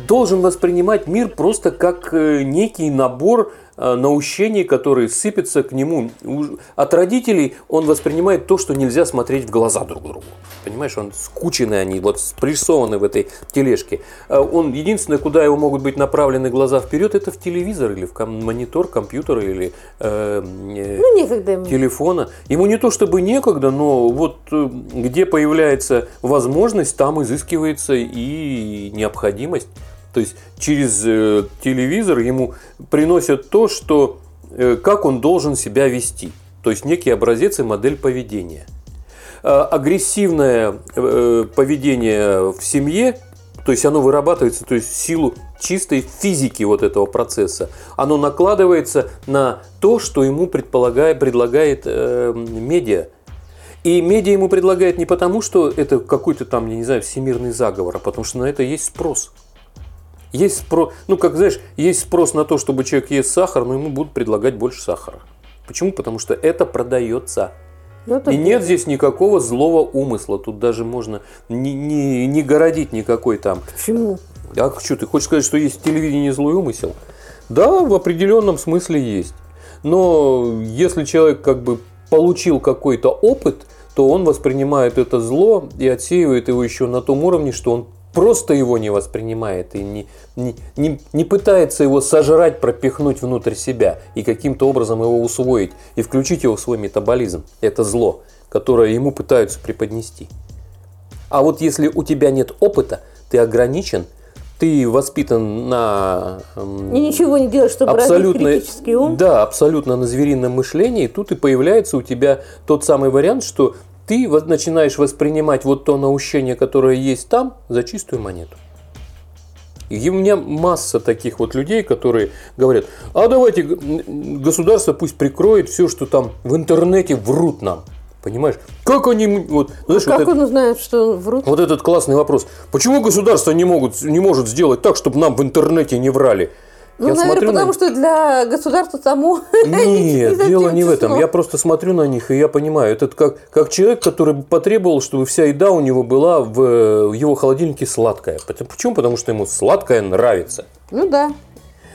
должен воспринимать мир просто как э, некий набор наущений, которые сыпятся к нему. От родителей он воспринимает то, что нельзя смотреть в глаза друг другу. Понимаешь, он скучены они, вот спрессованы в этой тележке. А Он единственное, куда его могут быть направлены глаза вперед, это в телевизор или в ком- монитор компьютера или э, э, Ну, некогда ему. телефона. Ему не то чтобы некогда, но вот э, где появляется возможность, там изыскивается и необходимость. То есть через э, телевизор ему приносят то, что э, как он должен себя вести. То есть некий образец и модель поведения. Э, Агрессивное э, поведение в семье, то есть оно вырабатывается, то есть в силу чистой физики вот этого процесса, оно накладывается на то, что ему предполагает, предлагает э, медиа. И медиа ему предлагает не потому, что это какой-то там, я не знаю, всемирный заговор, а потому что на это есть спрос. Есть спрос, ну как знаешь, есть спрос на то, чтобы человек ест сахар, но ему будут предлагать больше сахара. Почему? Потому что это продается. Ну, И нет здесь никакого злого умысла. Тут даже можно не, не, не городить никакой там. Почему? А что, ты хочешь сказать, что есть в телевидении злой умысел? Да, в определенном смысле есть. Но если человек как бы получил какой-то опыт, то он воспринимает это зло и отсеивает его еще на том уровне, что он просто его не воспринимает и не, не, не, не пытается его сожрать, пропихнуть внутрь себя и каким-то образом его усвоить и включить его в свой метаболизм. Это зло, которое ему пытаются преподнести. А вот если у тебя нет опыта, ты ограничен, ты воспитан на м, И ничего не делать, чтобы развить абсолютно, критический ум. да, абсолютно на зверином мышлении, тут и появляется у тебя тот самый вариант, что ты вот начинаешь воспринимать вот то наущение, которое есть там, за чистую монету. И у меня масса таких вот людей, которые говорят, а давайте государство пусть прикроет все, что там в интернете врут нам. Понимаешь? Как они, вот, знаешь, вот Как это- он узнает, что врут? вот этот классный вопрос. Почему государство не, могут, не может сделать так, чтобы нам в интернете не врали? Ну, Я наверное, смотрю на потому что для государства само... Нет, дело не в этом. Я просто смотрю на них, и я понимаю, это как, как человек, который потребовал, чтобы вся еда у него была в, в его холодильнике сладкая. Почему? Потому что ему сладкое нравится. Ну да.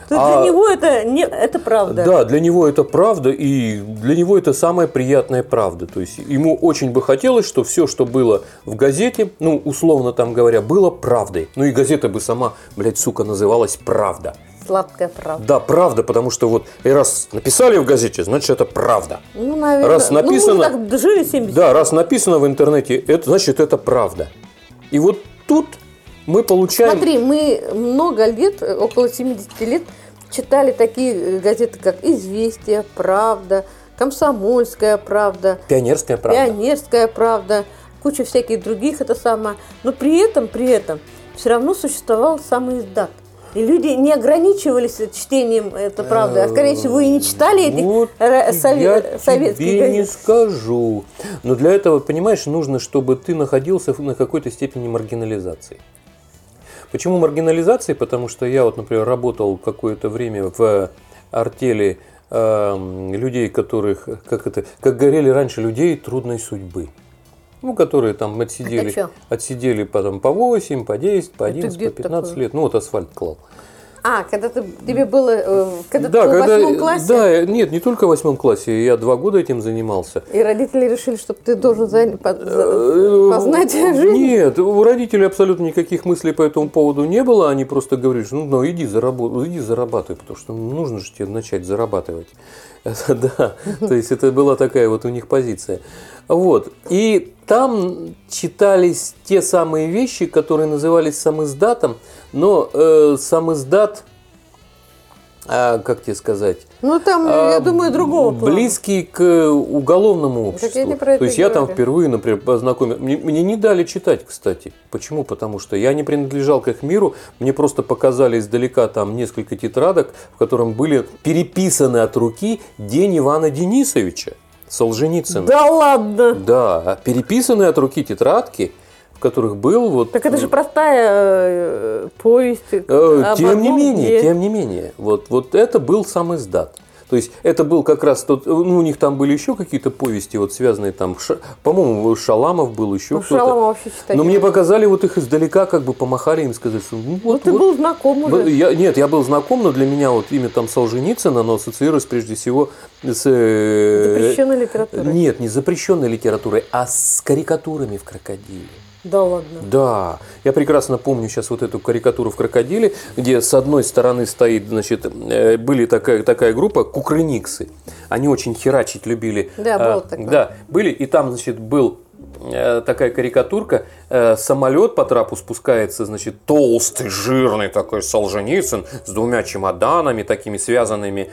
То А- для него это, не, это правда. Да, для него это правда, и для него это самая приятная правда. То есть ему очень бы хотелось, что все, что было в газете, ну, условно там говоря, было правдой. Ну и газета бы сама, блядь, сука, называлась «Правда». Сладкая правда. Да, правда, потому что вот и раз написали в газете, значит это правда. Ну, наверное. Раз написано- Ну, так дожили 70 Да, раз написано в интернете, это значит это правда. И вот тут мы получаем... Смотри, мы много лет, около 70 лет, читали такие э, газеты, как «Известия», «Правда», «Комсомольская правда», Пионерская правда. «Пионерская правда», куча всяких других, это самое. Но при этом, при этом, все равно существовал самый издат. И люди не ограничивались чтением это правды, а скорее всего и не читали этих Вот ра- сове- я советских тебе не газет. скажу. Но для этого, понимаешь, нужно, чтобы ты находился на какой-то степени маргинализации. Почему маргинализации? Потому что я вот, например, работал какое-то время в артели эм, людей, которых, как это, как говорили раньше, людей трудной судьбы. Ну, которые там отсидели, отсидели потом по 8, по 10, по Это 11, где по 15 такое? лет. Ну, вот асфальт клал. А, когда ты, тебе было, э, когда Да, ты был в когда, восьмом классе, да, нет, не только в восьмом классе, я два года этим занимался. и родители решили, что ты должен за- по- за- Э, познать жизнь. Нет, у родителей абсолютно никаких мыслей по этому поводу не было. Они просто говорили, что ну, ну, иди, заработ- иди зарабатывай, потому что нужно же тебе начать зарабатывать. Это да, то есть это была такая вот у них позиция. Вот. И там читались те самые вещи, которые назывались самиздатом, но э, самиздат, а, как тебе сказать, Ну, там, я а, думаю, другого плана. Близкий к уголовному Так я обществу. не про это То есть я там впервые, например, познакомился. Мне, мне не дали читать, кстати. Почему? Потому что я не принадлежал к их миру. Мне просто показали издалека там несколько тетрадок, в котором были переписаны от руки День Ивана Денисовича Солженицына. Да ладно. Да, переписанные от руки тетрадки, которых был вот... Так это же простая э, повесть. Э, Тем не менее, дне. тем не менее, вот, вот это был сам издат. То есть это был как раз тот, ну у них там были еще какие-то повести, вот связанные там, по-моему, Шаламов был еще Ну, кто-то. Шалома вообще читать. Но не мне показали вот их издалека, как бы помахали им, сказали, что ну Ну, вот, ты вот. был знаком Ну, уже. Я, нет, я был знаком, но для меня вот имя там Солженицына, оно ассоциируется прежде всего с... э, Запрещенной литературой. Нет, не запрещенной литературой, а с карикатурами в крокодиле. Да ладно. Да, я прекрасно помню сейчас вот эту карикатуру в крокодиле, где с одной стороны стоит, значит, э, были такая, такая группа кукрыниксы. Они очень херачить любили. Да, А, было такое. Да, были, и там, значит, был э, такая карикатурка, э, самолет по трапу спускается, значит, толстый, жирный такой Солженицын с двумя чемоданами такими связанными.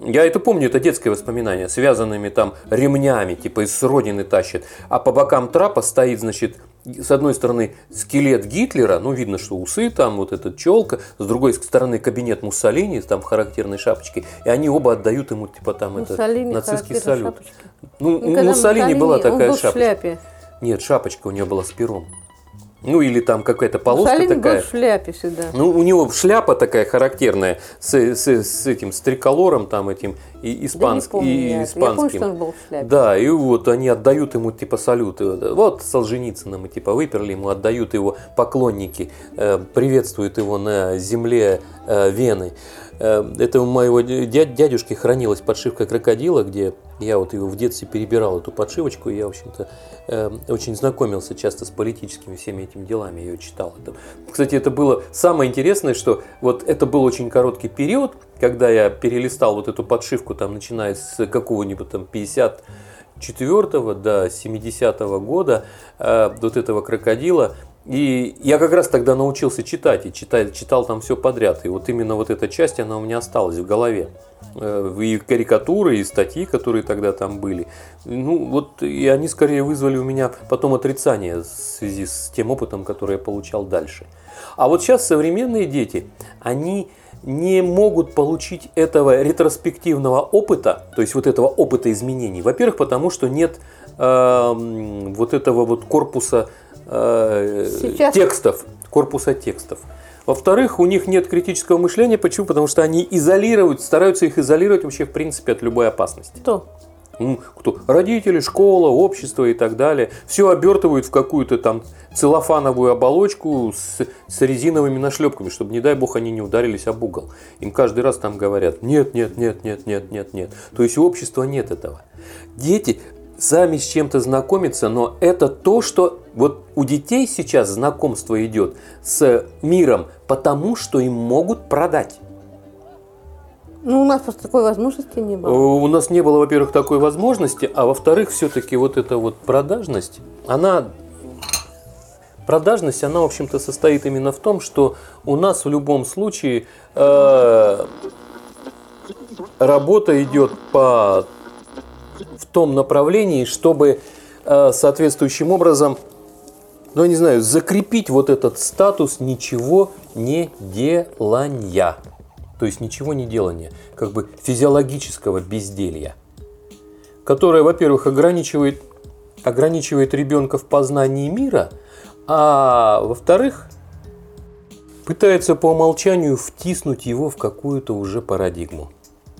Я это помню, это детское воспоминание, связанными там ремнями, типа из родины тащит. А по бокам трапа стоит, значит, с одной стороны скелет Гитлера, ну видно, что усы там, вот эта челка, с другой стороны кабинет Муссолини, там в характерной шапочке, и они оба отдают ему, типа там это, Муссолини нацистский характерная салют. шапочка. Ну, Ну, у когда Муссолини была Муссолини, такая он был в шапочка. шляпе. Нет, шапочка у него была с пером. Ну или там какая-то полоска Муссолини такая. был в шляпе всегда. Ну, у него шляпа такая характерная с, с, с этим с триколором там этим и испанск- да не помню и это. Я помню, испанским. что он был в шляпе. Да, и вот они отдают ему типа салюты. Вот Солженицына мы типа выперли ему, отдают его поклонники, э, приветствуют его на земле э, Вены. Э, это у моего дя- дядюшки хранилась подшивка крокодила, где я вот его в детстве перебирал эту подшивочку, и я, в общем-то, э, очень знакомился часто с политическими всеми этими делами, я ее читал. Это- Кстати, это было самое интересное, что вот это был очень короткий период, когда я перелистал вот эту подшивку, там, начиная с какого-нибудь там 50 4 до 70 года э, вот этого крокодила. И я как раз тогда научился читать, и читать, читал там все подряд. И вот именно вот эта часть, она у меня осталась в голове. Э, И карикатуры, и статьи, которые тогда там были. Ну, вот, и они скорее вызвали у меня потом отрицание в связи с тем опытом, который я получал дальше. А вот сейчас современные дети, они не могут получить этого ретроспективного опыта, то есть вот этого опыта изменений. Во-первых, потому что нет эм, вот этого вот корпуса э, Сейчас- текстов, корпуса текстов. Во-вторых, у них нет критического мышления. Почему? Потому что они изолируют, стараются их изолировать вообще в принципе от любой опасности. Кто? Ну, кто? Родители, школа, общество и так далее. Все обертывают в какую-то там целлофановую оболочку с, с резиновыми нашлепками, чтобы, не дай бог, они не ударились об угол. Им каждый раз там говорят, нет, нет, нет, нет, нет, нет, нет. То есть у общества нет этого. Дети сами с чем-то знакомятся, но это то, что вот у детей сейчас знакомство идет с миром, потому что им могут продать. Ну, у нас просто такой возможности не было. У нас не было, во-первых, такой возможности, а во-вторых, все-таки вот эта вот продажность, она продажность, она, в общем-то, состоит именно в том, что у нас в любом случае э, работа идет по в том направлении, чтобы э, соответствующим образом, ну, я не знаю, закрепить вот этот статус ничего не делания то есть ничего не делания, как бы физиологического безделья, которое, во-первых, ограничивает, ограничивает ребенка в познании мира, а во-вторых, пытается по умолчанию втиснуть его в какую-то уже парадигму.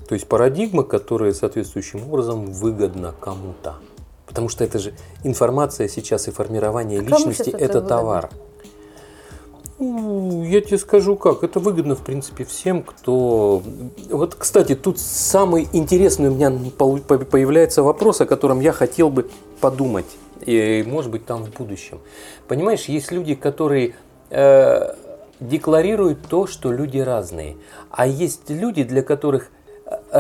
То есть парадигма, которая соответствующим образом выгодна кому-то. Потому что это же информация сейчас и формирование а личности – это, это товар. Ну, я тебе скажу как, это выгодно в принципе всем, кто... Вот, кстати, тут самый интересный у меня появляется вопрос, о котором я хотел бы подумать, и может быть там в будущем. Понимаешь, есть люди, которые э, декларируют то, что люди разные, а есть люди, для которых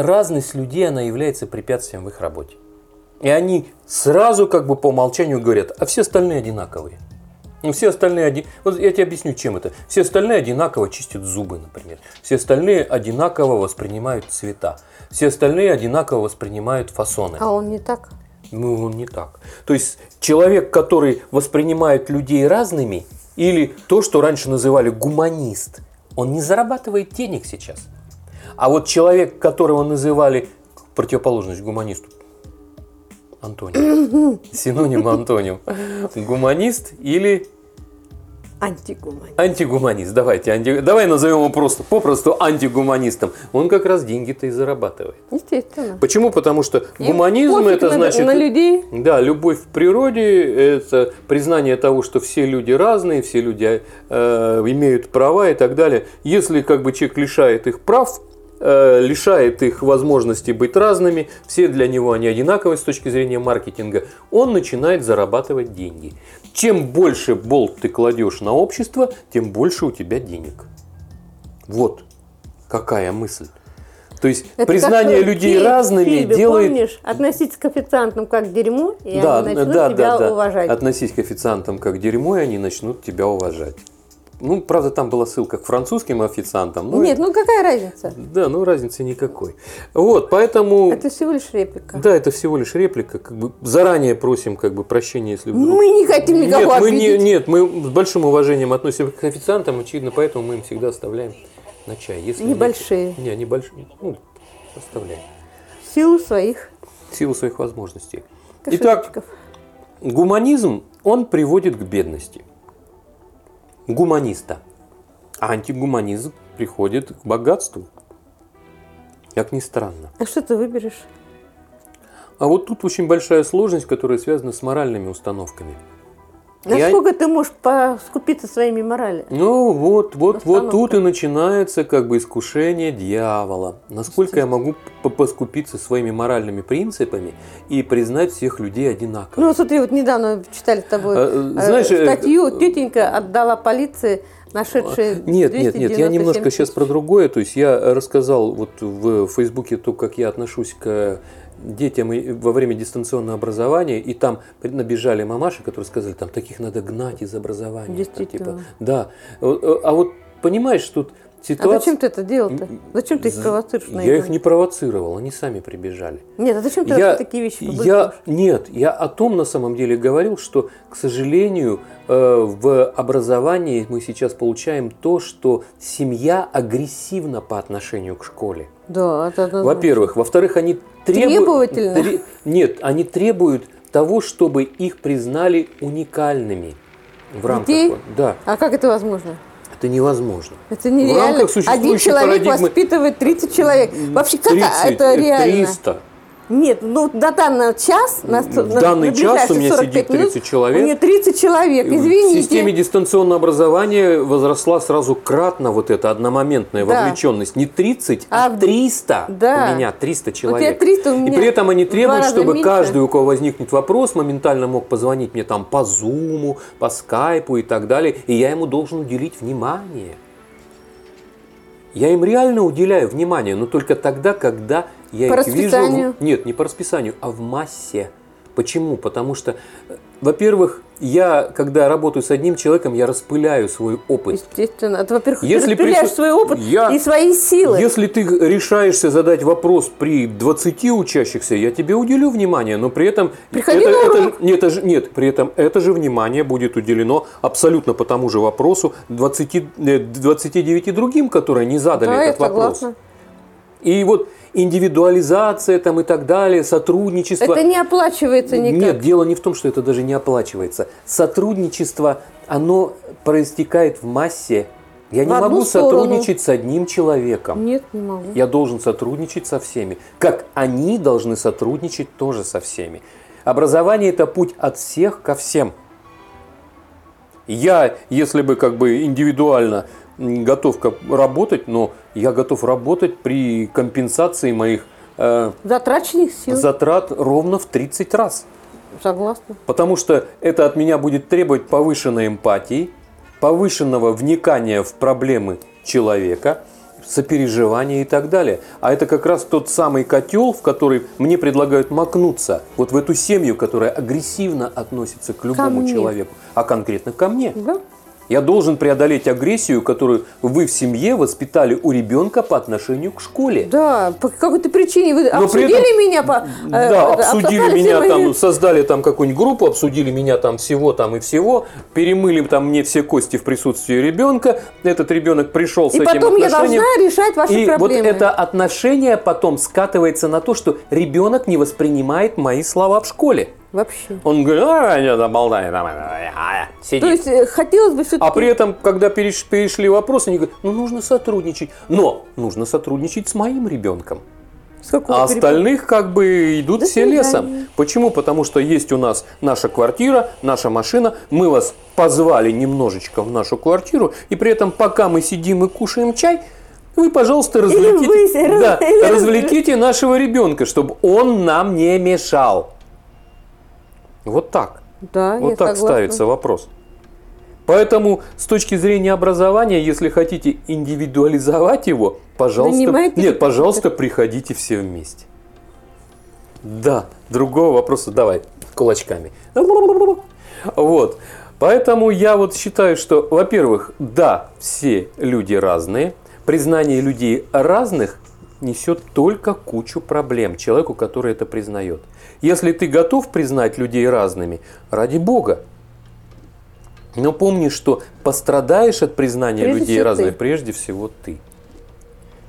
разность людей, она является препятствием в их работе. И они сразу как бы по умолчанию говорят, а все остальные одинаковые. Ну, все остальные один... Вот я тебе объясню, чем это. Все остальные одинаково чистят зубы, например. Все остальные одинаково воспринимают цвета. Все остальные одинаково воспринимают фасоны. А он не так? Ну, он не так. То есть человек, который воспринимает людей разными, или то, что раньше называли гуманист, он не зарабатывает денег сейчас. А вот человек, которого называли противоположность гуманисту, антоним, синоним антоним, гуманист или Антигуманист. Антигуманист, давайте. Анти... Давай назовем его просто, попросту антигуманистом. Он как раз деньги-то и зарабатывает. Естественно. Почему? Потому что гуманизм это на, значит... На людей. Да, любовь в природе, это признание того, что все люди разные, все люди э, имеют права и так далее. Если как бы человек лишает их прав, лишает их возможности быть разными, все для него они одинаковые с точки зрения маркетинга, он начинает зарабатывать деньги. Чем больше болт ты кладешь на общество, тем больше у тебя денег. Вот какая мысль. То есть Это признание людей фильм, разными фильме, делает... Помнишь, относиться к официантам как к дерьму, и да, они начнут да, тебя да, уважать. Да. Относись к официантам как к дерьму, и они начнут тебя уважать. Ну, правда, там была ссылка к французским официантам. Но... Нет, ну какая разница? Да, ну разницы никакой. Вот, поэтому... Это всего лишь реплика. Да, это всего лишь реплика. Как бы заранее просим как бы прощения, если вдруг... Мы не хотим никого нет, мы не, Нет, мы с большим уважением относимся к официантам, очевидно, поэтому мы им всегда оставляем на чай. Если небольшие. Нет, не, небольшие. Ну, оставляем. Силу своих. Силу своих возможностей. Итак, гуманизм, он приводит к бедности гуманиста. А антигуманизм приходит к богатству. Как ни странно. А что ты выберешь? А вот тут очень большая сложность, которая связана с моральными установками. Насколько я... ты можешь поскупиться своими моралями? Ну вот, вот, вот тут и начинается как бы искушение дьявола. Насколько я могу поскупиться своими моральными принципами и признать всех людей одинаково? Ну смотри, вот недавно читали с тобой а, э, знаешь, э, статью, э, тетенька отдала полиции нашедшие Нет, нет, нет, я немножко сейчас про другое. То есть я рассказал вот в Фейсбуке то, как я отношусь к детям во время дистанционного образования, и там набежали мамаши, которые сказали, там таких надо гнать из образования. Действительно. Там, типа, да. А вот понимаешь, тут ситуация... А зачем ты это делал-то? Зачем ты их провоцируешь? На я их не провоцировал, они сами прибежали. Нет, а зачем ты я, такие вещи я, Нет, я о том на самом деле говорил, что, к сожалению, э, в образовании мы сейчас получаем то, что семья агрессивна по отношению к школе. Да, это, это Во-первых. Во-вторых, они требуют... Требовательно? Нет, они требуют того, чтобы их признали уникальными в рамках... Детей? Да. А как это возможно? Это невозможно. Это нереально. В рамках Один человек парадигмы... воспитывает 30 человек. Вообще, как 30, это реально? 300. Нет, ну на данный час, на, В данный на час у меня 45 сидит минут 30 человек. У нее 30 человек, В извините. системе дистанционного образования возросла сразу кратно вот эта одномоментная Да. вовлеченность. Не 30, а, А 300 да. у меня, 300 У тебя человек. 300, у И меня при этом они в требуют, чтобы меньше. каждый, у кого возникнет вопрос, моментально мог позвонить мне там по Зуму, по Скайпу и так далее. И я ему должен уделить внимание. Я им реально уделяю внимание, но только тогда, когда я По их вижу. в-? Нет, не по расписанию, а в массе. Почему? Потому что, э, во-первых, я, когда работаю с одним человеком, я распыляю свой опыт. Естественно. Это, во-первых, Если ты распыляешь прису- свой опыт Я- и свои силы. Если ты решаешься задать вопрос при 20 учащихся, я тебе уделю внимание, но при этом Приходи это, на это урок. же- нет, это нет, при этом это же внимание будет уделено абсолютно по тому же вопросу 20, э, 29 другим, которые не задали да, я этот вопрос. согласна. И вот индивидуализация там и так далее, сотрудничество. Это не оплачивается никак. Нет, дело не в том, что это даже не оплачивается. Сотрудничество, оно проистекает в массе. Я В не могу сторону. сотрудничать с одним человеком. Нет, не могу. Я должен сотрудничать со всеми. Как они должны сотрудничать тоже со всеми. Образование – это путь от всех ко всем. Я, если бы как бы индивидуально готов работать, но я готов работать при компенсации моих э, Затраченных сил. затрат ровно в 30 раз. Согласна. Потому что это от меня будет требовать повышенной эмпатии, повышенного вникания в проблемы человека, сопереживания и так далее. А это как раз тот самый котел, в который мне предлагают макнуться, вот в эту семью, которая агрессивно относится к любому человеку, а конкретно ко мне. Да? Я должен преодолеть агрессию, которую вы в семье воспитали у ребенка по отношению к школе. Да, по какой-то причине вы Но обсудили этом- меня по... э, Да, это, обсудили меня мои- там, создали там какую-нибудь группу, обсудили меня там всего там и всего, перемыли там мне все кости в присутствии ребенка. Этот ребенок пришел с И этим потом я отношением. должна решать ваши и проблемы. вот это отношение потом скатывается на то, что ребенок не воспринимает мои слова в школе. Вообще. Он говорит, а, не, да, болтай, давай, давай, а, сиди. То есть э, хотелось бы все-таки... А при этом, когда переш- перешли вопросы, они говорят, ну нужно сотрудничать. Но нужно сотрудничать с моим ребенком. С какого А перепуга? остальных как бы идут До все свидания. лесом. Почему? Потому что есть у нас наша квартира, наша машина. Мы вас позвали немножечко в нашу квартиру. И при этом, пока мы сидим и кушаем чай, вы, пожалуйста, развлеките, вы- да, развлеките нашего ребенка, чтобы он нам не мешал. Вот так. Да, Вот так согласна. ставится вопрос. Поэтому с точки зрения образования, если хотите индивидуализовать его, пожалуйста, Нанимайте нет, пожалуйста, приходите все вместе. Да, другого вопроса давай кулачками. Вот. Поэтому я вот считаю, что, во-первых, да, все люди разные. Признание людей разных несет только кучу проблем человеку, который это признает. Если ты готов признать людей разными, ради Бога. Но помни, что пострадаешь от признания Прежде людей разных ты. прежде всего ты.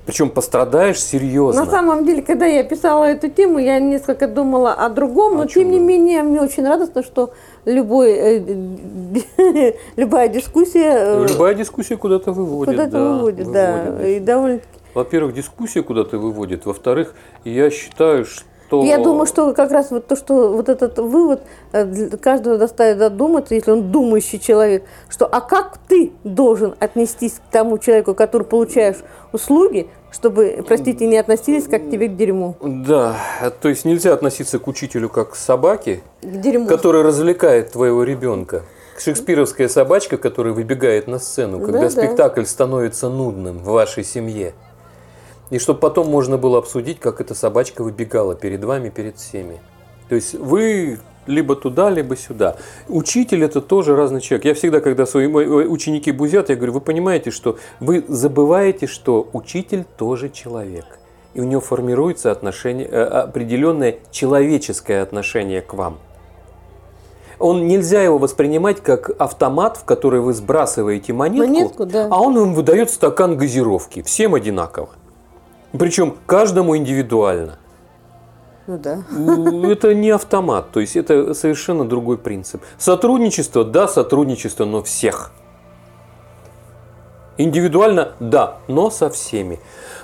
Причем пострадаешь серьезно. На самом деле, когда я писала эту тему, я несколько думала о другом, но О чем тем не менее мне очень радостно, что любой, э, любая дискуссия э, Любая дискуссия куда-то выводит. куда-то да, выводит, да, выводит. и довольно. Во-первых, дискуссия куда-то выводит. Во-вторых, я считаю, что... Я думаю, что как раз вот то, что вот этот вывод э, каждого заставит задуматься, если он думающий человек, что а как ты должен отнестись к тому человеку, который получаешь услуги, чтобы, простите, не относились как к тебе к дерьму. Да, то есть нельзя относиться к учителю как к собаке, К дерьму. который развлекает твоего ребенка. Шекспировская собачка, которая выбегает на сцену, когда Да-да. спектакль становится нудным в вашей семье. И чтобы потом можно было обсудить, как эта собачка выбегала перед вами, перед всеми. То есть вы либо туда, либо сюда. Учитель это тоже разный человек. Я всегда, когда свои ученики бузят, я говорю, вы понимаете, что вы забываете, что учитель тоже человек. И у него формируется отношение, э, определенное человеческое отношение к вам. Он нельзя его воспринимать как автомат, в который вы сбрасываете монетку, Монетку, да. а он вам выдает стакан газировки. Всем одинаково. Причем каждому индивидуально. Ну да. Это не автомат, то есть это совершенно другой принцип. Сотрудничество, да, сотрудничество, но всех. Индивидуально, да, но со всеми.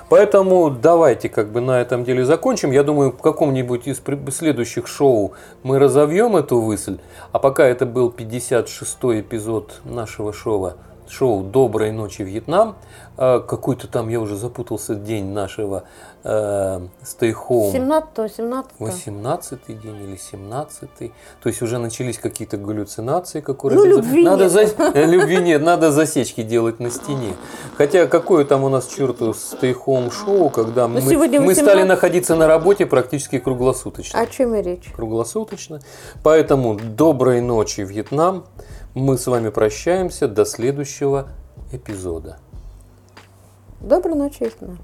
Поэтому давайте как бы на этом деле закончим. Я думаю, в каком-нибудь из следующих шоу мы разовьем эту мысль. А пока это был 56-й эпизод нашего шоу шоу «Доброй ночи, Вьетнам». А, какой-то там, я уже запутался, день нашего э, Stay Home. 17 17 18 день или 17 -й. То есть уже начались какие-то галлюцинации. У ну, любви надо нет. За... любви нет, надо засечки делать на стене. Хотя какое там у нас черту Stay Home шоу, когда Ну, мы, мы 18. стали находиться на работе практически круглосуточно. О чем и речь? Круглосуточно. Поэтому доброй ночи, Вьетнам. Мы с вами прощаемся до следующего эпизода. Доброй ночи, Вьетнам.